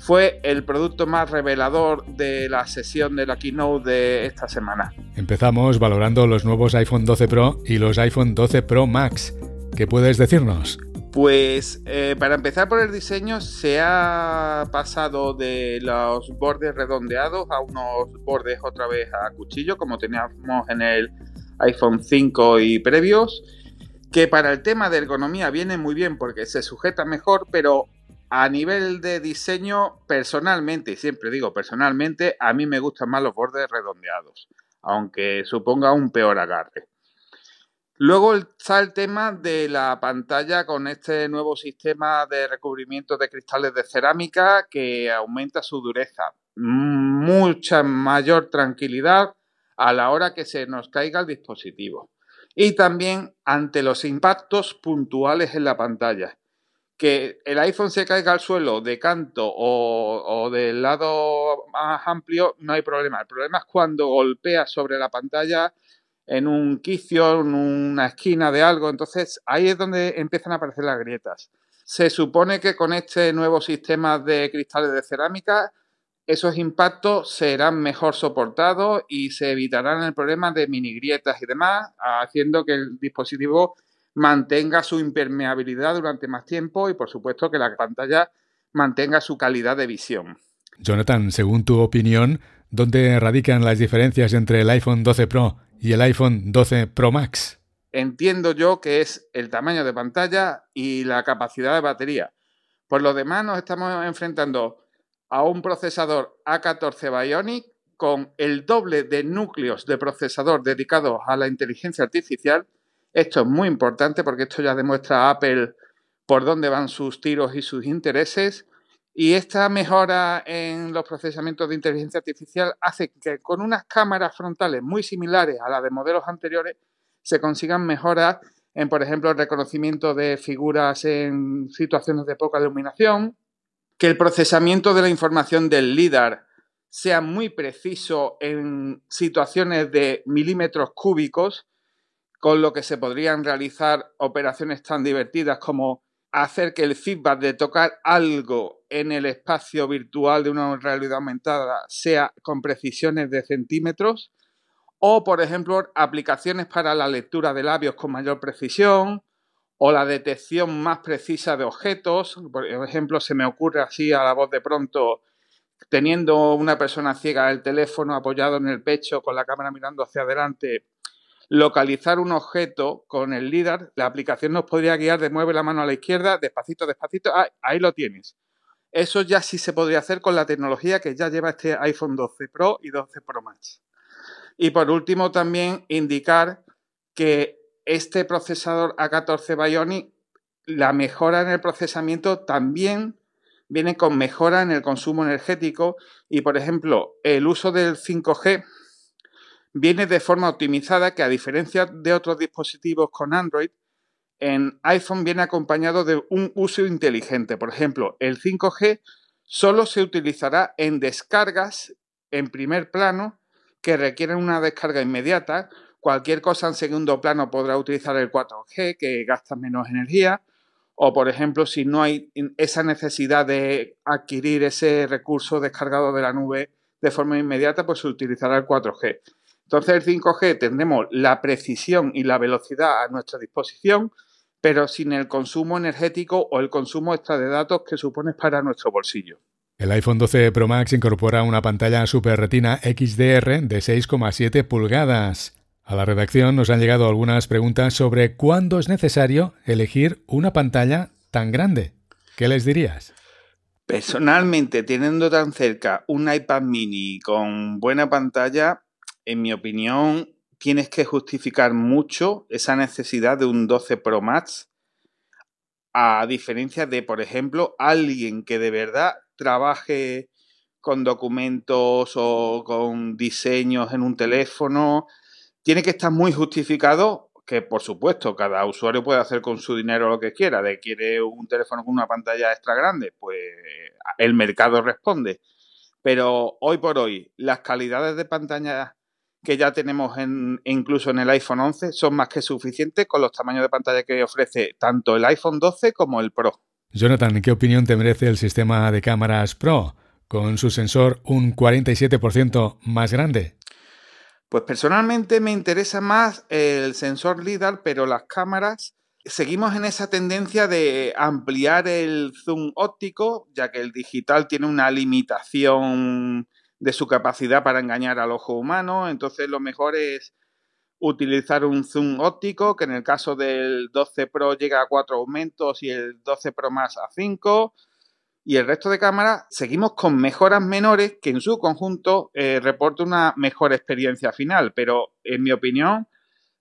fue el producto más revelador de la sesión de la keynote de esta semana. Empezamos valorando los nuevos iPhone 12 Pro y los iPhone 12 Pro Max. ¿Qué puedes decirnos? Pues eh, para empezar por el diseño se ha pasado de los bordes redondeados a unos bordes otra vez a cuchillo como teníamos en el iPhone 5 y previos que para el tema de ergonomía viene muy bien porque se sujeta mejor pero a nivel de diseño personalmente y siempre digo personalmente a mí me gustan más los bordes redondeados aunque suponga un peor agarre Luego está el tema de la pantalla con este nuevo sistema de recubrimiento de cristales de cerámica que aumenta su dureza. Mucha mayor tranquilidad a la hora que se nos caiga el dispositivo. Y también ante los impactos puntuales en la pantalla. Que el iPhone se caiga al suelo de canto o, del lado más amplio, no hay problema. El problema es cuando golpea sobre la pantalla en un quicio, en una esquina de algo. Entonces ahí es donde empiezan a aparecer las grietas. Se supone que con este nuevo sistema de cristales de cerámica esos impactos serán mejor soportados y se evitarán el problema de mini grietas y demás, haciendo que el dispositivo mantenga su impermeabilidad durante más tiempo y por supuesto que la pantalla mantenga su calidad de visión. Jonathan, según tu opinión, ¿dónde radican las diferencias entre el iPhone 12 Pro y el iPhone 12 Pro Max? Entiendo yo que es el tamaño de pantalla y la capacidad de batería. Por lo demás, nos estamos enfrentando a un procesador A14 Bionic con el doble de núcleos de procesador dedicados a la inteligencia artificial. Esto es muy importante porque esto ya demuestra a Apple por dónde van sus tiros y sus intereses. Y esta mejora en los procesamientos de inteligencia artificial hace que con unas cámaras frontales muy similares a las de modelos anteriores se consigan mejoras en, por ejemplo, el reconocimiento de figuras en situaciones de poca iluminación, que el procesamiento de la información del LIDAR sea muy preciso en situaciones de milímetros cúbicos, con lo que se podrían realizar operaciones tan divertidas como hacer que el feedback de tocar algo en el espacio virtual de una realidad aumentada sea con precisiones de centímetros o, por ejemplo, aplicaciones para la lectura de labios con mayor precisión o la detección más precisa de objetos. Por ejemplo, se me ocurre así a la voz de pronto, teniendo una persona ciega el teléfono apoyado en el pecho con la cámara mirando hacia adelante, localizar un objeto con el LIDAR, la aplicación nos podría guiar de mueve la mano a la izquierda, despacito, despacito, ah, ahí lo tienes. Eso ya sí se podría hacer con la tecnología que ya lleva este iPhone 12 Pro y 12 Pro Max. Y por último, también indicar que este procesador A14 Bionic, la mejora en el procesamiento también viene con mejora en el consumo energético y, por ejemplo, el uso del 5G viene de forma optimizada que a diferencia de otros dispositivos con Android, en iPhone viene acompañado de un uso inteligente. Por ejemplo, el 5G solo se utilizará en descargas en primer plano que requieren una descarga inmediata. Cualquier cosa en segundo plano podrá utilizar el 4G, que gasta menos energía. O, por ejemplo, si no hay esa necesidad de adquirir ese recurso descargado de la nube de forma inmediata, pues se utilizará el 4G. Entonces, el 5G tendremos la precisión y la velocidad a nuestra disposición, pero sin el consumo energético o el consumo extra de datos que supone para nuestro bolsillo. El iPhone 12 Pro Max incorpora una pantalla Super Retina XDR de 6,7 pulgadas. A la redacción nos han llegado algunas preguntas sobre cuándo es necesario elegir una pantalla tan grande. ¿Qué les dirías? Personalmente, teniendo tan cerca un iPad mini con buena pantalla, en mi opinión, tienes que justificar mucho esa necesidad de un 12 Pro Max, a diferencia de, por ejemplo, alguien que de verdad trabaje con documentos o con diseños en un teléfono, tiene que estar muy justificado que por supuesto cada usuario puede hacer con su dinero lo que quiera, de quiere un teléfono con una pantalla extra grande, pues el mercado responde. Pero hoy por hoy las calidades de pantalla que ya tenemos en, incluso en el iPhone 11 son más que suficientes con los tamaños de pantalla que ofrece tanto el iPhone 12 como el Pro. Jonathan, ¿qué opinión te merece el sistema de cámaras Pro con su sensor un 47% más grande? Pues personalmente me interesa más el sensor LIDAR, pero las cámaras seguimos en esa tendencia de ampliar el zoom óptico, ya que el digital tiene una limitación de su capacidad para engañar al ojo humano. Entonces lo mejor es utilizar un zoom óptico, que en el caso del 12 Pro llega a 4 aumentos y el 12 Pro más a 5. Y el resto de cámaras seguimos con mejoras menores que en su conjunto eh, reporta una mejor experiencia final. Pero en mi opinión,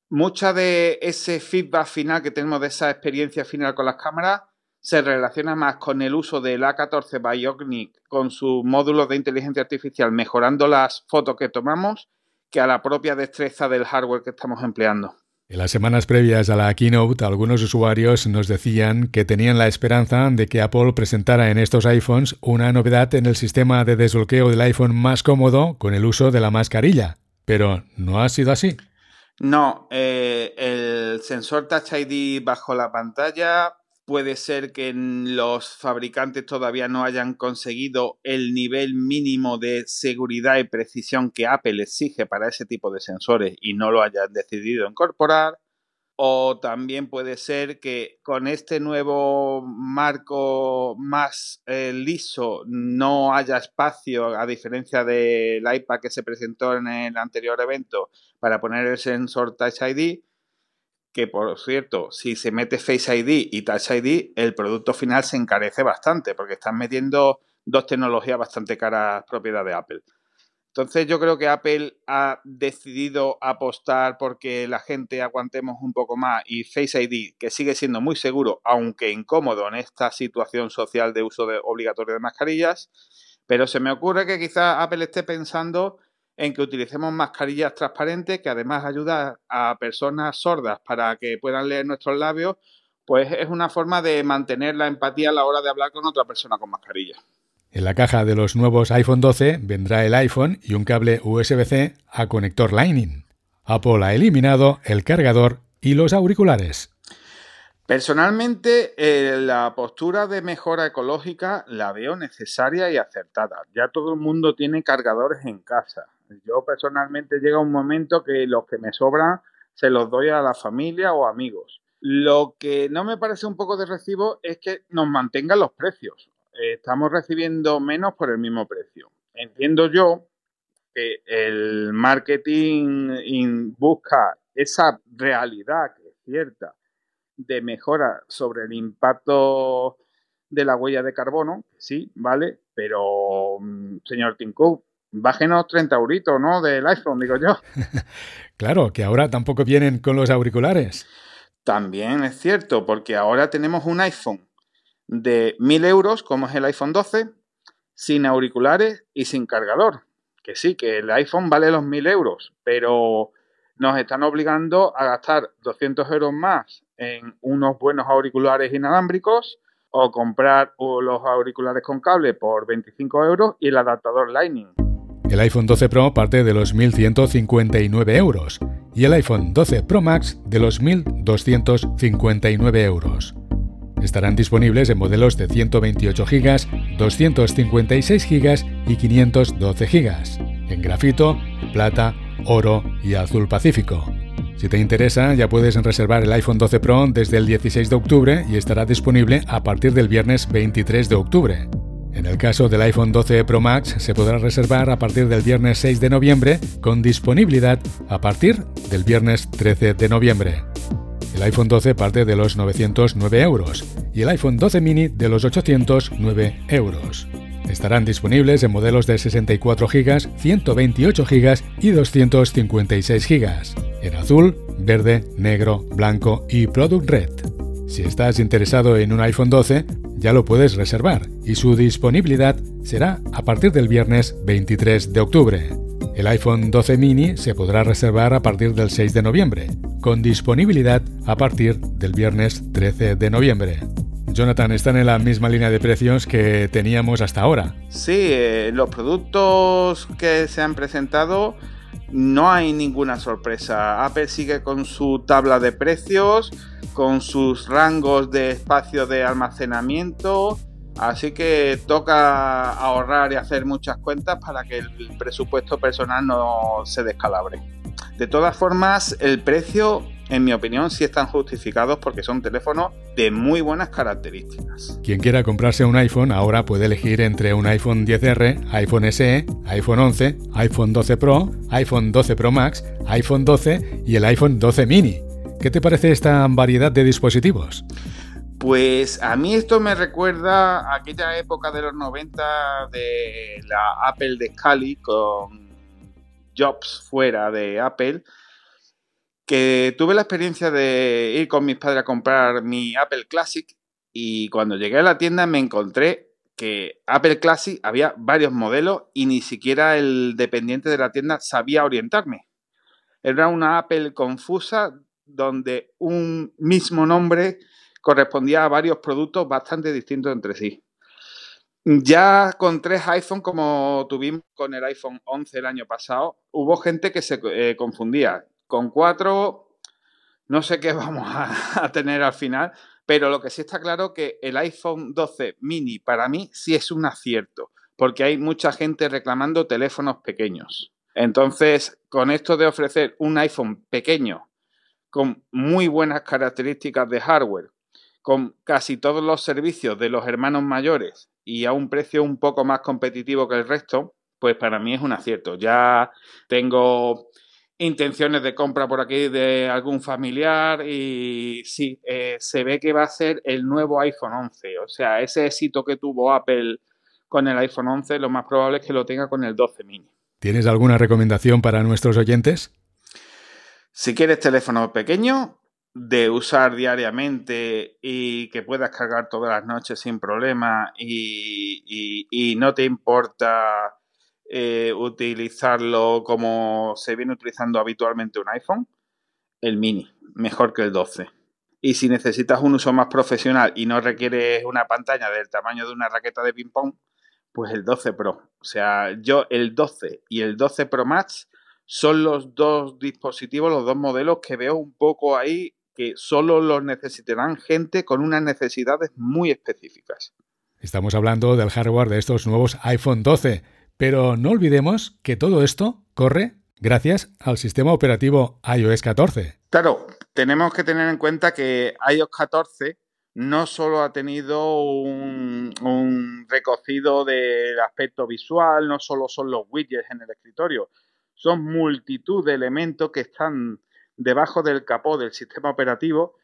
mucha de ese feedback final que tenemos de esa experiencia final con las cámaras se relaciona más con el uso del A14 Bionic con sus módulos de inteligencia artificial mejorando las fotos que tomamos que a la propia destreza del hardware que estamos empleando. En las semanas previas a la keynote, algunos usuarios nos decían que tenían la esperanza de que Apple presentara en estos iPhones una novedad en el sistema de desbloqueo del iPhone más cómodo con el uso de la mascarilla. Pero no ha sido así. No, eh, el sensor Touch ID bajo la pantalla Puede ser que los fabricantes todavía no hayan conseguido el nivel mínimo de seguridad y precisión que Apple exige para ese tipo de sensores y no lo hayan decidido incorporar. O también puede ser que con este nuevo marco más eh, liso no haya espacio, a diferencia del iPad que se presentó en el anterior evento, para poner el sensor Touch ID que por cierto, si se mete Face ID y Touch ID, el producto final se encarece bastante, porque están metiendo dos tecnologías bastante caras propiedad de Apple. Entonces yo creo que Apple ha decidido apostar porque la gente aguantemos un poco más y Face ID, que sigue siendo muy seguro, aunque incómodo en esta situación social de uso de obligatorio de mascarillas, pero se me ocurre que quizás Apple esté pensando en que utilicemos mascarillas transparentes que además ayuda a personas sordas para que puedan leer nuestros labios, pues es una forma de mantener la empatía a la hora de hablar con otra persona con mascarilla. En la caja de los nuevos iPhone 12 vendrá el iPhone y un cable USB-C a conector Lightning. Apple ha eliminado el cargador y los auriculares. Personalmente, eh, la postura de mejora ecológica la veo necesaria y acertada. Ya todo el mundo tiene cargadores en casa. Yo personalmente llega un momento que los que me sobran se los doy a la familia o amigos. Lo que no me parece un poco de recibo es que nos mantengan los precios. Estamos recibiendo menos por el mismo precio. Entiendo yo que el marketing busca esa realidad que es cierta de mejora sobre el impacto de la huella de carbono, sí, vale, pero mm, señor Tim bájenos 30 euritos, ¿no? Del iPhone, digo yo. claro, que ahora tampoco vienen con los auriculares. También es cierto, porque ahora tenemos un iPhone de 1000 euros, como es el iPhone 12, sin auriculares y sin cargador. Que sí, que el iPhone vale los 1000 euros, pero nos están obligando a gastar 200 euros más en unos buenos auriculares inalámbricos o comprar los auriculares con cable por 25 euros y el adaptador Lightning. El iPhone 12 Pro parte de los 1.159 euros y el iPhone 12 Pro Max de los 1.259 euros. Estarán disponibles en modelos de 128 GB, 256 GB y 512 GB, en grafito, plata, oro y azul pacífico. Si te interesa, ya puedes reservar el iPhone 12 Pro desde el 16 de octubre y estará disponible a partir del viernes 23 de octubre. En el caso del iPhone 12 Pro Max se podrá reservar a partir del viernes 6 de noviembre con disponibilidad a partir del viernes 13 de noviembre. El iPhone 12 parte de los 909 euros y el iPhone 12 mini de los 809 euros. Estarán disponibles en modelos de 64 GB, 128 GB y 256 GB, en azul, verde, negro, blanco y Product Red. Si estás interesado en un iPhone 12, ya lo puedes reservar y su disponibilidad será a partir del viernes 23 de octubre. El iPhone 12 mini se podrá reservar a partir del 6 de noviembre, con disponibilidad a partir del viernes 13 de noviembre. Jonathan, están en la misma línea de precios que teníamos hasta ahora. Sí, eh, los productos que se han presentado no hay ninguna sorpresa. Apple sigue con su tabla de precios, con sus rangos de espacio de almacenamiento, Así que toca ahorrar y hacer muchas cuentas para que el presupuesto personal no se descalabre. De todas formas, el precio, en mi opinión, sí están justificados porque son teléfonos de muy buenas características. Quien quiera comprarse un iPhone ahora puede elegir entre un iPhone 10R, iPhone SE, iPhone 11, iPhone 12 Pro, iPhone 12 Pro Max, iPhone 12 y el iPhone 12 mini. ¿Qué te parece esta variedad de dispositivos? Pues a mí esto me recuerda a aquella época de los 90 de la Apple de Scali con Jobs fuera de Apple, que tuve la experiencia de ir con mis padres a comprar mi Apple Classic y cuando llegué a la tienda me encontré que Apple Classic había varios modelos y ni siquiera el dependiente de la tienda sabía orientarme. Era una Apple confusa donde un mismo nombre correspondía a varios productos bastante distintos entre sí. Ya con tres iPhone, como tuvimos con el iPhone 11 el año pasado, hubo gente que se eh, confundía. Con cuatro, no sé qué vamos a, a, tener al final, pero lo que sí está claro que el iPhone 12 mini para mí sí es un acierto, porque hay mucha gente reclamando teléfonos pequeños. Entonces, con esto de ofrecer un iPhone pequeño con muy buenas características de hardware, con casi todos los servicios de los hermanos mayores y a un precio un poco más competitivo que el resto, pues para mí es un acierto. Ya tengo intenciones de compra por aquí de algún familiar y sí, eh, se ve que va a ser el nuevo iPhone 11. O sea, ese éxito que tuvo Apple con el iPhone 11, lo más probable es que lo tenga con el 12 mini. ¿Tienes alguna recomendación para nuestros oyentes? Si quieres teléfono pequeño, de usar diariamente y que puedas cargar todas las noches sin problema y, no te importa eh, utilizarlo como se viene utilizando habitualmente un iPhone, el mini, mejor que el 12. Y si necesitas un uso más profesional y no requieres una pantalla del tamaño de una raqueta de ping-pong, pues el 12 Pro. O sea, yo el 12 y el 12 Pro Max son los dos dispositivos, los dos modelos que veo un poco ahí que solo los necesitarán gente con unas necesidades muy específicas. Estamos hablando del hardware de estos nuevos iPhone 12, pero no olvidemos que todo esto corre gracias al sistema operativo iOS 14. Claro, tenemos que tener en cuenta que iOS 14 no solo ha tenido un, un, recocido del aspecto visual, no solo son los widgets en el escritorio, son multitud de elementos que están debajo del capó del sistema operativo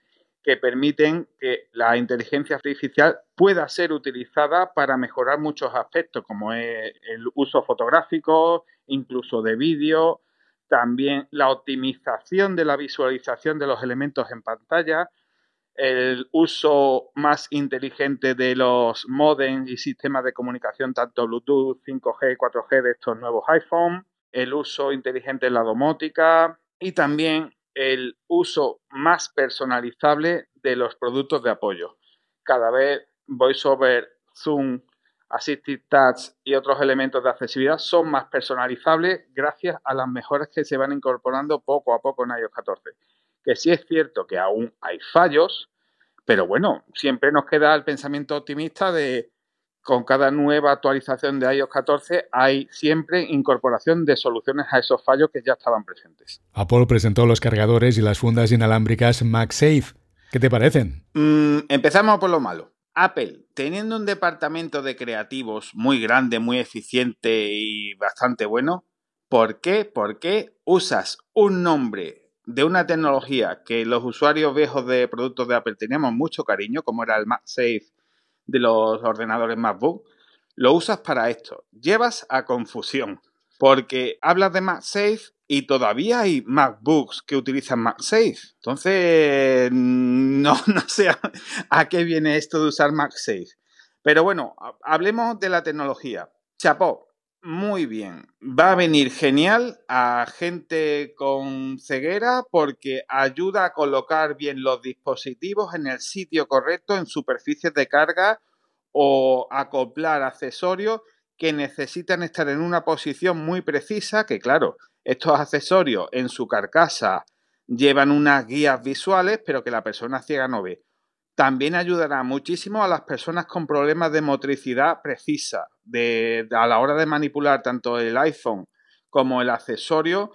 que permiten que la inteligencia artificial pueda ser utilizada para mejorar muchos aspectos, como es el uso fotográfico, incluso de vídeo, también la optimización de la visualización de los elementos en pantalla, el uso más inteligente de los modems y sistemas de comunicación, tanto Bluetooth, 5G, 4G de estos nuevos iPhone, el uso inteligente en la domótica y también el uso más personalizable de los productos de apoyo. Cada vez VoiceOver, Zoom, Assistive Touch y otros elementos de accesibilidad son más personalizables gracias a las mejoras que se van incorporando poco a poco en iOS 14. Que sí es cierto que aún hay fallos, pero bueno, siempre nos queda el pensamiento optimista de con cada nueva actualización de iOS 14 hay siempre incorporación de soluciones a esos fallos que ya estaban presentes. Apple presentó los cargadores y las fundas inalámbricas MagSafe. ¿Qué te parecen? Mm, empezamos por lo malo. Apple, teniendo un departamento de creativos muy grande, muy eficiente y bastante bueno, ¿por qué? ¿Por qué usas un nombre de una tecnología que los usuarios viejos de productos de Apple teníamos mucho cariño, como era el MagSafe de los ordenadores MacBook, lo usas para esto. Llevas a confusión, porque hablas de MagSafe y todavía hay MacBooks que utilizan MagSafe. Entonces, no, no sé a, qué viene esto de usar MagSafe. Pero bueno, hablemos de la tecnología. Chapó, muy bien. Va a venir genial a gente con ceguera porque ayuda a colocar bien los dispositivos en el sitio correcto, en superficies de carga o acoplar accesorios que necesitan estar en una posición muy precisa, que claro, estos accesorios en su carcasa llevan unas guías visuales, pero que la persona ciega no ve. También ayudará muchísimo a las personas con problemas de motricidad precisa, a la hora de manipular tanto el iPhone como el accesorio,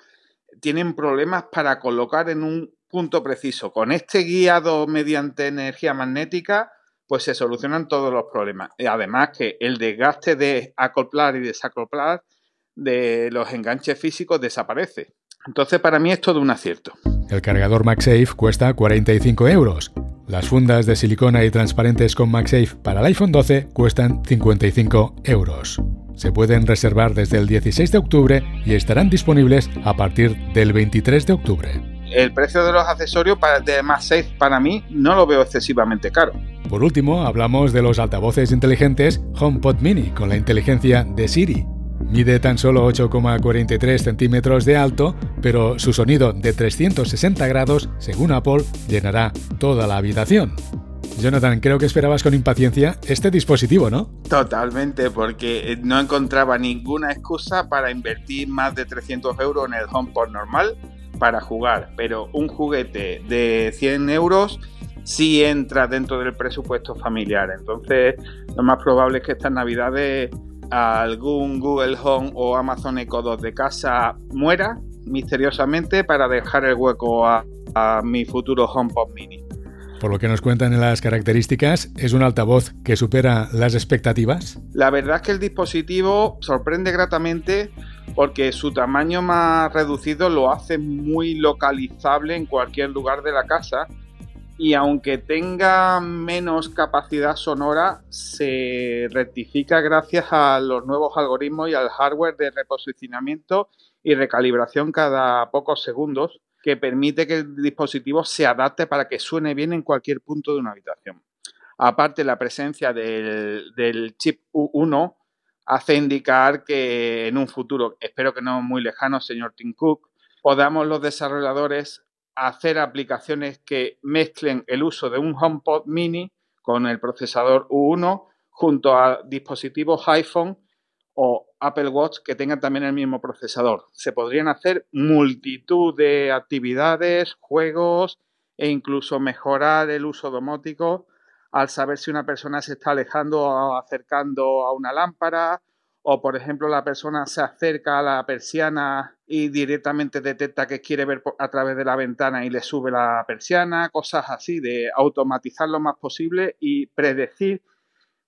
tienen problemas para colocar en un punto preciso. Con este guiado mediante energía magnética, pues se solucionan todos los problemas. Además que el desgaste de acoplar y desacoplar de los enganches físicos desaparece. Entonces para mí es todo un acierto. El cargador MagSafe cuesta 45 euros. Las fundas de silicona y transparentes con MagSafe para el iPhone 12 cuestan 55 euros. Se pueden reservar desde el 16 de octubre y estarán disponibles a partir del 23 de octubre. El precio de los accesorios de MagSafe para mí no lo veo excesivamente caro. Por último, hablamos de los altavoces inteligentes HomePod Mini con la inteligencia de Siri. Mide tan solo 8,43 centímetros de alto, pero su sonido de 360 grados, según Apple, llenará toda la habitación. Jonathan, creo que esperabas con impaciencia este dispositivo, ¿no? Totalmente, porque no encontraba ninguna excusa para invertir más de 300 euros en el HomePod normal para jugar, pero un juguete de 100 euros sí entra dentro del presupuesto familiar. Entonces, lo más probable es que estas navidades algún Google Home o Amazon Echo 2 de casa muera misteriosamente para dejar el hueco a, mi futuro HomePod Mini. Por lo que nos cuentan en las características, ¿es un altavoz que supera las expectativas? La verdad es que el dispositivo sorprende gratamente porque su tamaño más reducido lo hace muy localizable en cualquier lugar de la casa y aunque tenga menos capacidad sonora, se rectifica gracias a los nuevos algoritmos y al hardware de reposicionamiento y recalibración cada pocos segundos que permite que el dispositivo se adapte para que suene bien en cualquier punto de una habitación. Aparte, la presencia del, chip U1 hace indicar que en un futuro, espero que no muy lejano, señor Tim Cook, podamos los desarrolladores hacer aplicaciones que mezclen el uso de un HomePod mini con el procesador U1 junto a dispositivos iPhone o Apple Watch que tengan también el mismo procesador. Se podrían hacer multitud de actividades, juegos e incluso mejorar el uso domótico al saber si una persona se está alejando o acercando a una lámpara o por ejemplo la persona se acerca a la persiana y directamente detecta que quiere ver a través de la ventana y le sube la persiana, cosas así, de automatizar lo más posible y predecir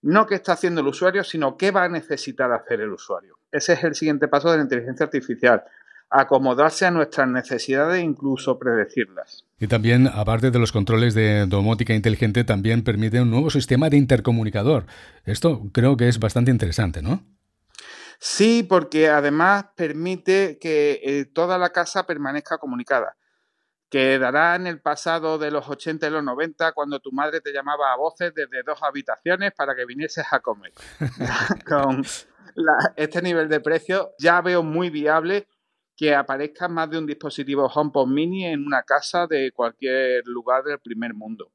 no qué está haciendo el usuario, sino qué va a necesitar hacer el usuario. Ese es el siguiente paso de la inteligencia artificial. acomodarse a nuestras necesidades e incluso predecirlas. Y también, aparte de los controles de domótica inteligente, también permite un nuevo sistema de intercomunicador. Esto creo que es bastante interesante, ¿no? Sí, porque además permite que eh, toda la casa permanezca comunicada. Quedará en el pasado de los 80 y los 90 cuando tu madre te llamaba a voces desde dos habitaciones para que vinieses a comer. Con este nivel de precio ya veo muy viable que aparezca más de un dispositivo HomePod mini en una casa de cualquier lugar del primer mundo.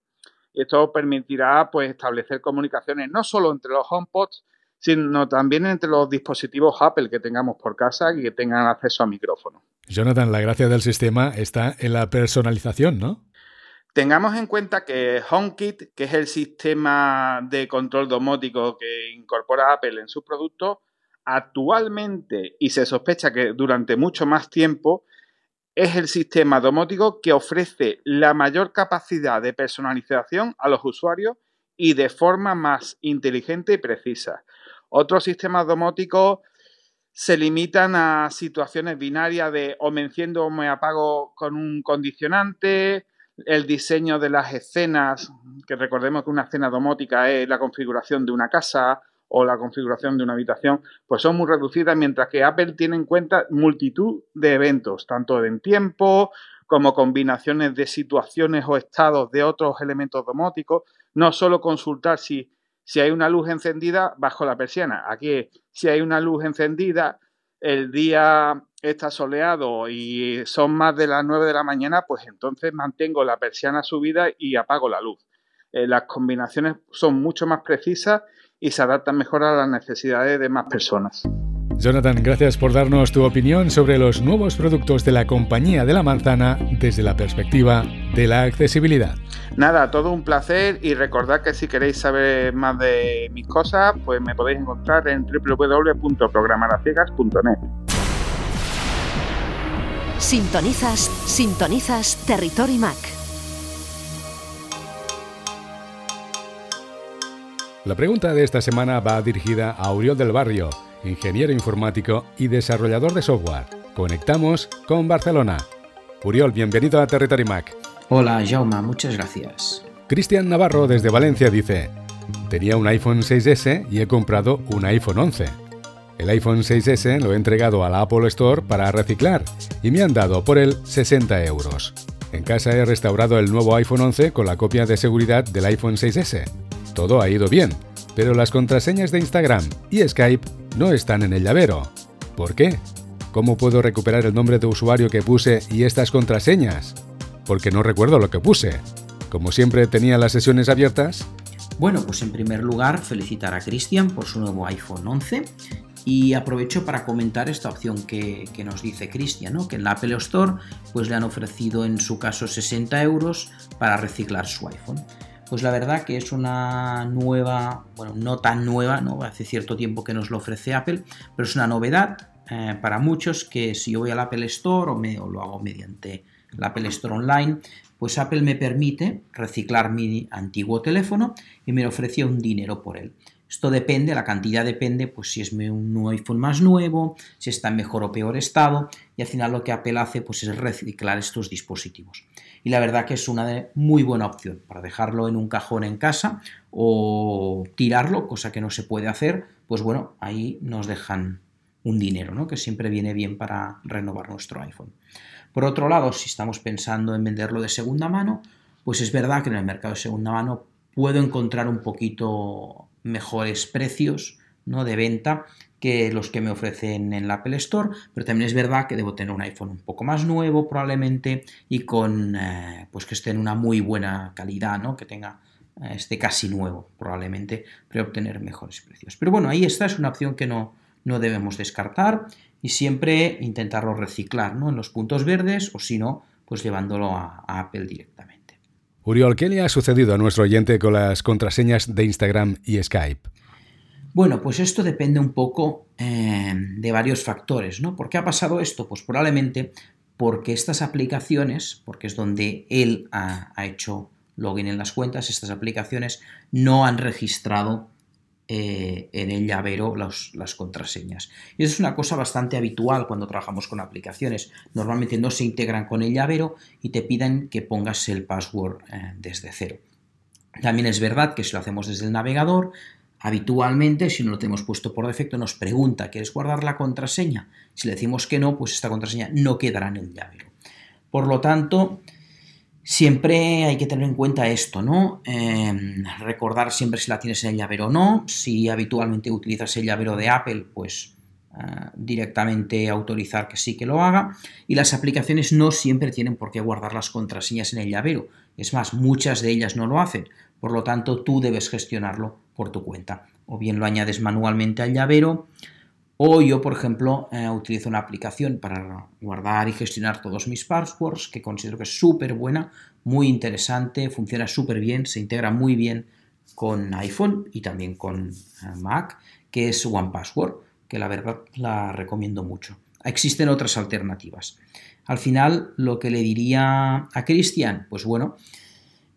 Esto permitirá pues, establecer comunicaciones no solo entre los HomePods, sino también entre los dispositivos Apple que tengamos por casa y que tengan acceso a micrófono. Jonathan, la gracia del sistema está en la personalización, ¿no? Tengamos en cuenta que HomeKit, que es el sistema de control domótico que incorpora Apple en sus productos, actualmente, y se sospecha que durante mucho más tiempo, es el sistema domótico que ofrece la mayor capacidad de personalización a los usuarios y de forma más inteligente y precisa. Otros sistemas domóticos se limitan a situaciones binarias de o me enciendo o me apago con un condicionante, el diseño de las escenas, que recordemos que una escena domótica es la configuración de una casa, o la configuración de una habitación, pues son muy reducidas, mientras que Apple tiene en cuenta multitud de eventos, tanto en tiempo como combinaciones de situaciones o estados de otros elementos domóticos, no solo consultar si, si hay una luz encendida bajo la persiana, aquí si hay una luz encendida, el día está soleado y son más de las 9 de la mañana, pues entonces mantengo la persiana subida y apago la luz. Eh, las combinaciones son mucho más precisas y se adaptan mejor a las necesidades de más personas. Jonathan, gracias por darnos tu opinión sobre los nuevos productos de la compañía de la manzana desde la perspectiva de la accesibilidad. Nada, todo un placer y recordad que si queréis saber más de mis cosas, pues me podéis encontrar en www.programaraciegas.net. Sintonizas, sintonizas Territory Mac. La pregunta de esta semana va dirigida a Uriol del Barrio, ingeniero informático y desarrollador de software. Conectamos con Barcelona. Uriol, bienvenido a Territory Mac. Hola, Jauma, muchas gracias. Cristian Navarro desde Valencia dice, tenía un iPhone 6S y he comprado un iPhone 11. El iPhone 6S lo he entregado a la Apple Store para reciclar y me han dado por él 60 euros. En casa he restaurado el nuevo iPhone 11 con la copia de seguridad del iPhone 6S todo ha ido bien, pero las contraseñas de Instagram y Skype no están en el llavero. ¿Por qué? ¿Cómo puedo recuperar el nombre de usuario que puse y estas contraseñas? Porque no recuerdo lo que puse. Como siempre tenía las sesiones abiertas. Bueno, pues en primer lugar felicitar a Cristian por su nuevo iPhone 11 y aprovecho para comentar esta opción que, nos dice Cristian, ¿no? que en la Apple Store pues le han ofrecido en su caso 60 euros para reciclar su iPhone pues la verdad que es una nueva, bueno, no tan nueva. Hace cierto tiempo que nos lo ofrece Apple, pero es una novedad eh, para muchos que si yo voy al Apple Store o, me, lo hago mediante la Apple Store Online, pues Apple me permite reciclar mi antiguo teléfono y me ofrece un dinero por él. Esto depende, la cantidad depende, pues si es un iPhone más nuevo, si está en mejor o peor estado, y al final lo que Apple hace pues es reciclar estos dispositivos y la verdad que es una muy buena opción para dejarlo en un cajón en casa o tirarlo, cosa que no se puede hacer, pues bueno, ahí nos dejan un dinero, ¿no? que siempre viene bien para renovar nuestro iPhone. Por otro lado, si estamos pensando en venderlo de segunda mano, pues es verdad que en el mercado de segunda mano puedo encontrar un poquito mejores precios ¿no? de venta que los que me ofrecen en la Apple Store, pero también es verdad que debo tener un iPhone un poco más nuevo probablemente y con eh, pues que esté en una muy buena calidad, ¿no? que tenga eh, esté casi nuevo probablemente para obtener mejores precios. Pero bueno, ahí está, es una opción que no, no debemos descartar y siempre intentarlo reciclar ¿no? en los puntos verdes o si no, pues llevándolo a, a Apple directamente. Uriol, ¿qué le ha sucedido a nuestro oyente con las contraseñas de Instagram y Skype? Bueno, pues esto depende un poco eh, de varios factores, ¿no? ¿Por qué ha pasado esto? Pues probablemente porque estas aplicaciones, porque es donde él ha, hecho login en las cuentas, estas aplicaciones no han registrado eh, en el llavero las contraseñas. Y eso es una cosa bastante habitual cuando trabajamos con aplicaciones. Normalmente no se integran con el llavero y te piden que pongas el password eh, desde cero. También es verdad que si lo hacemos desde el navegador, habitualmente, si no lo tenemos puesto por defecto, nos pregunta, ¿quieres guardar la contraseña? Si le decimos que no, pues esta contraseña no quedará en el llavero. Por lo tanto, siempre hay que tener en cuenta esto, ¿no? Em, recordar siempre si la tienes en el llavero o no. Si habitualmente utilizas el llavero de Apple, pues ah, directamente autorizar que sí que lo haga. Y las aplicaciones no siempre tienen por qué guardar las contraseñas en el llavero. Es más, muchas de ellas no lo hacen. Por lo tanto, tú debes gestionarlo por tu cuenta. O bien lo añades manualmente al llavero o yo, por ejemplo, eh, utilizo una aplicación para guardar y gestionar todos mis passwords que considero que es súper buena, muy interesante, funciona súper bien, se integra muy bien con iPhone y también con eh, Mac, que es OnePassword, que la verdad la recomiendo mucho. Existen otras alternativas. Al final, lo que le diría a Cristian, pues bueno,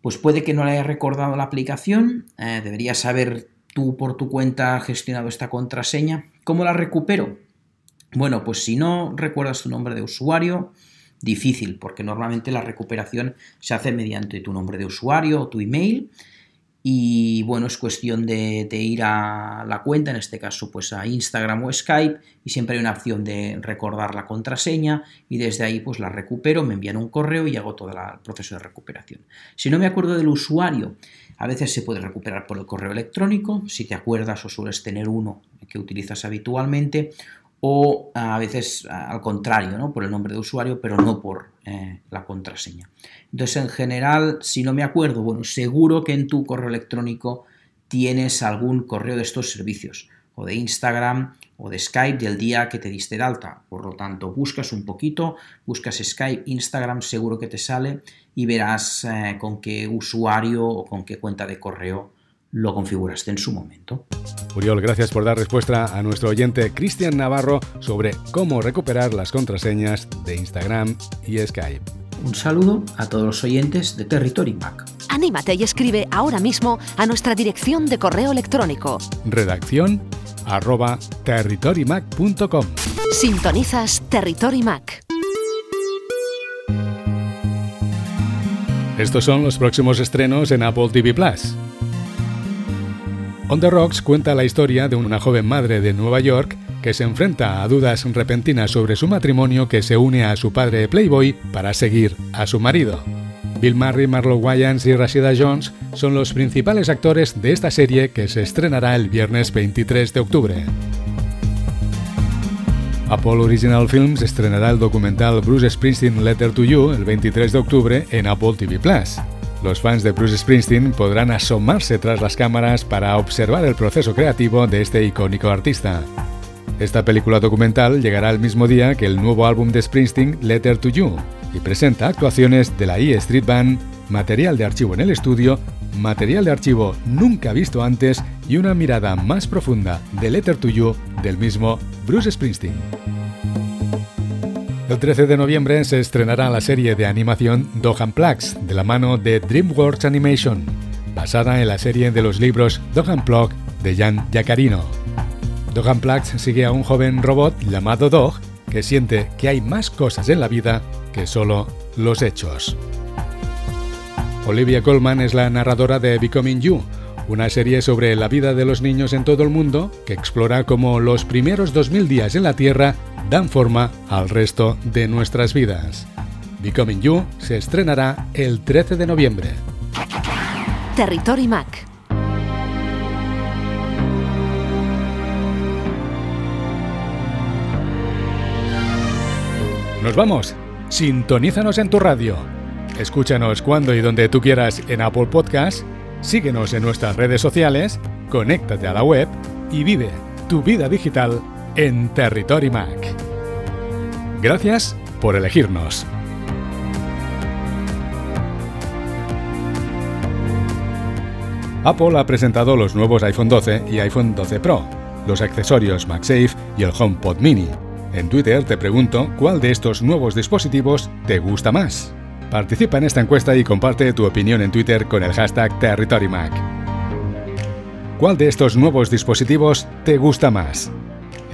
pues puede que no le haya recordado la aplicación, eh, debería saber tú por tu cuenta gestionado esta contraseña. ¿Cómo la recupero? Bueno, pues si no recuerdas tu nombre de usuario, difícil, porque normalmente la recuperación se hace mediante tu nombre de usuario o tu email. Y bueno, es cuestión de, ir a la cuenta, en este caso pues a Instagram o Skype, y siempre hay una opción de recordar la contraseña y desde ahí pues la recupero, me envían un correo y hago todo el proceso de recuperación. Si no me acuerdo del usuario, a veces se puede recuperar por el correo electrónico, si te acuerdas o sueles tener uno que utilizas habitualmente, o a veces al contrario, ¿no? por el nombre de usuario, pero no por eh, la contraseña. Entonces, en general, si no me acuerdo, bueno, seguro que en tu correo electrónico tienes algún correo de estos servicios, o de Instagram, o de Skype del día que te diste de alta. Por lo tanto, buscas un poquito, buscas Skype, Instagram, seguro que te sale y verás eh, con qué usuario o con qué cuenta de correo lo configuraste en su momento. Uriol, gracias por dar respuesta a nuestro oyente Cristian Navarro sobre cómo recuperar las contraseñas de Instagram y Skype. Un saludo a todos los oyentes de Territory Mac. Anímate y escribe ahora mismo a nuestra dirección de correo electrónico. Redacción arroba territorymac.com. Sintonizas Territory Mac. Estos son los próximos estrenos en Apple TV Plus. On the Rocks cuenta la historia de una joven madre de Nueva York que se enfrenta a dudas repentinas sobre su matrimonio que se une a su padre Playboy para seguir a su marido. Bill Murray, Marlon Wayans y Rashida Jones son los principales actores de esta serie que se estrenará el viernes 23 de octubre. Apple Original Films estrenará el documental Bruce Springsteen Letter to You el 23 de octubre en Apple TV Plus. Los fans de Bruce Springsteen podrán asomarse tras las cámaras para observar el proceso creativo de este icónico artista. Esta película documental llegará el mismo día que el nuevo álbum de Springsteen, Letter to You, y presenta actuaciones de la E Street Band, material de archivo en el estudio, material de archivo nunca visto antes y una mirada más profunda de Letter to You del mismo Bruce Springsteen. El 13 de noviembre se estrenará la serie de animación Dohan Plugs de la mano de DreamWorks Animation, basada en la serie de los libros Dohan Plug de Jan Dogan Plugs sigue a un joven robot llamado Dog que siente que hay más cosas en la vida que solo los hechos. Olivia Colman es la narradora de Becoming You, una serie sobre la vida de los niños en todo el mundo que explora cómo los primeros 2000 días en la Tierra dan forma al resto de nuestras vidas. Becoming You se estrenará el 13 de noviembre. Territory Mac. Nos vamos. Sintonízanos en tu radio. Escúchanos cuando y donde tú quieras en Apple Podcast. Síguenos en nuestras redes sociales. Conéctate a la web y vive tu vida digital en Territory Mac. Gracias por elegirnos. Apple ha presentado los nuevos iPhone 12 y iPhone 12 Pro, los accesorios MagSafe y el HomePod Mini en Twitter te pregunto cuál de estos nuevos dispositivos te gusta más. Participa en esta encuesta y comparte tu opinión en Twitter con el hashtag TerritoryMac. ¿Cuál de estos nuevos dispositivos te gusta más?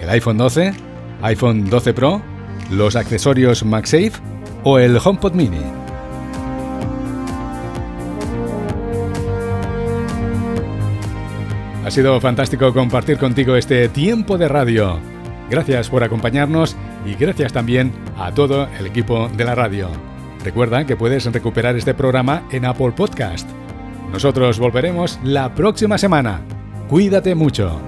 ¿El iPhone 12? ¿iPhone 12 Pro? ¿Los accesorios MagSafe? ¿O el HomePod Mini? Ha sido fantástico compartir contigo este tiempo de radio. Gracias por acompañarnos y gracias también a todo el equipo de la radio. Recuerda que puedes recuperar este programa en Apple Podcast. Nosotros volveremos la próxima semana. Cuídate mucho.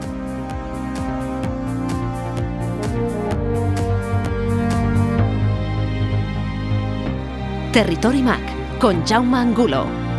Territory Mac con Jaume Angulo.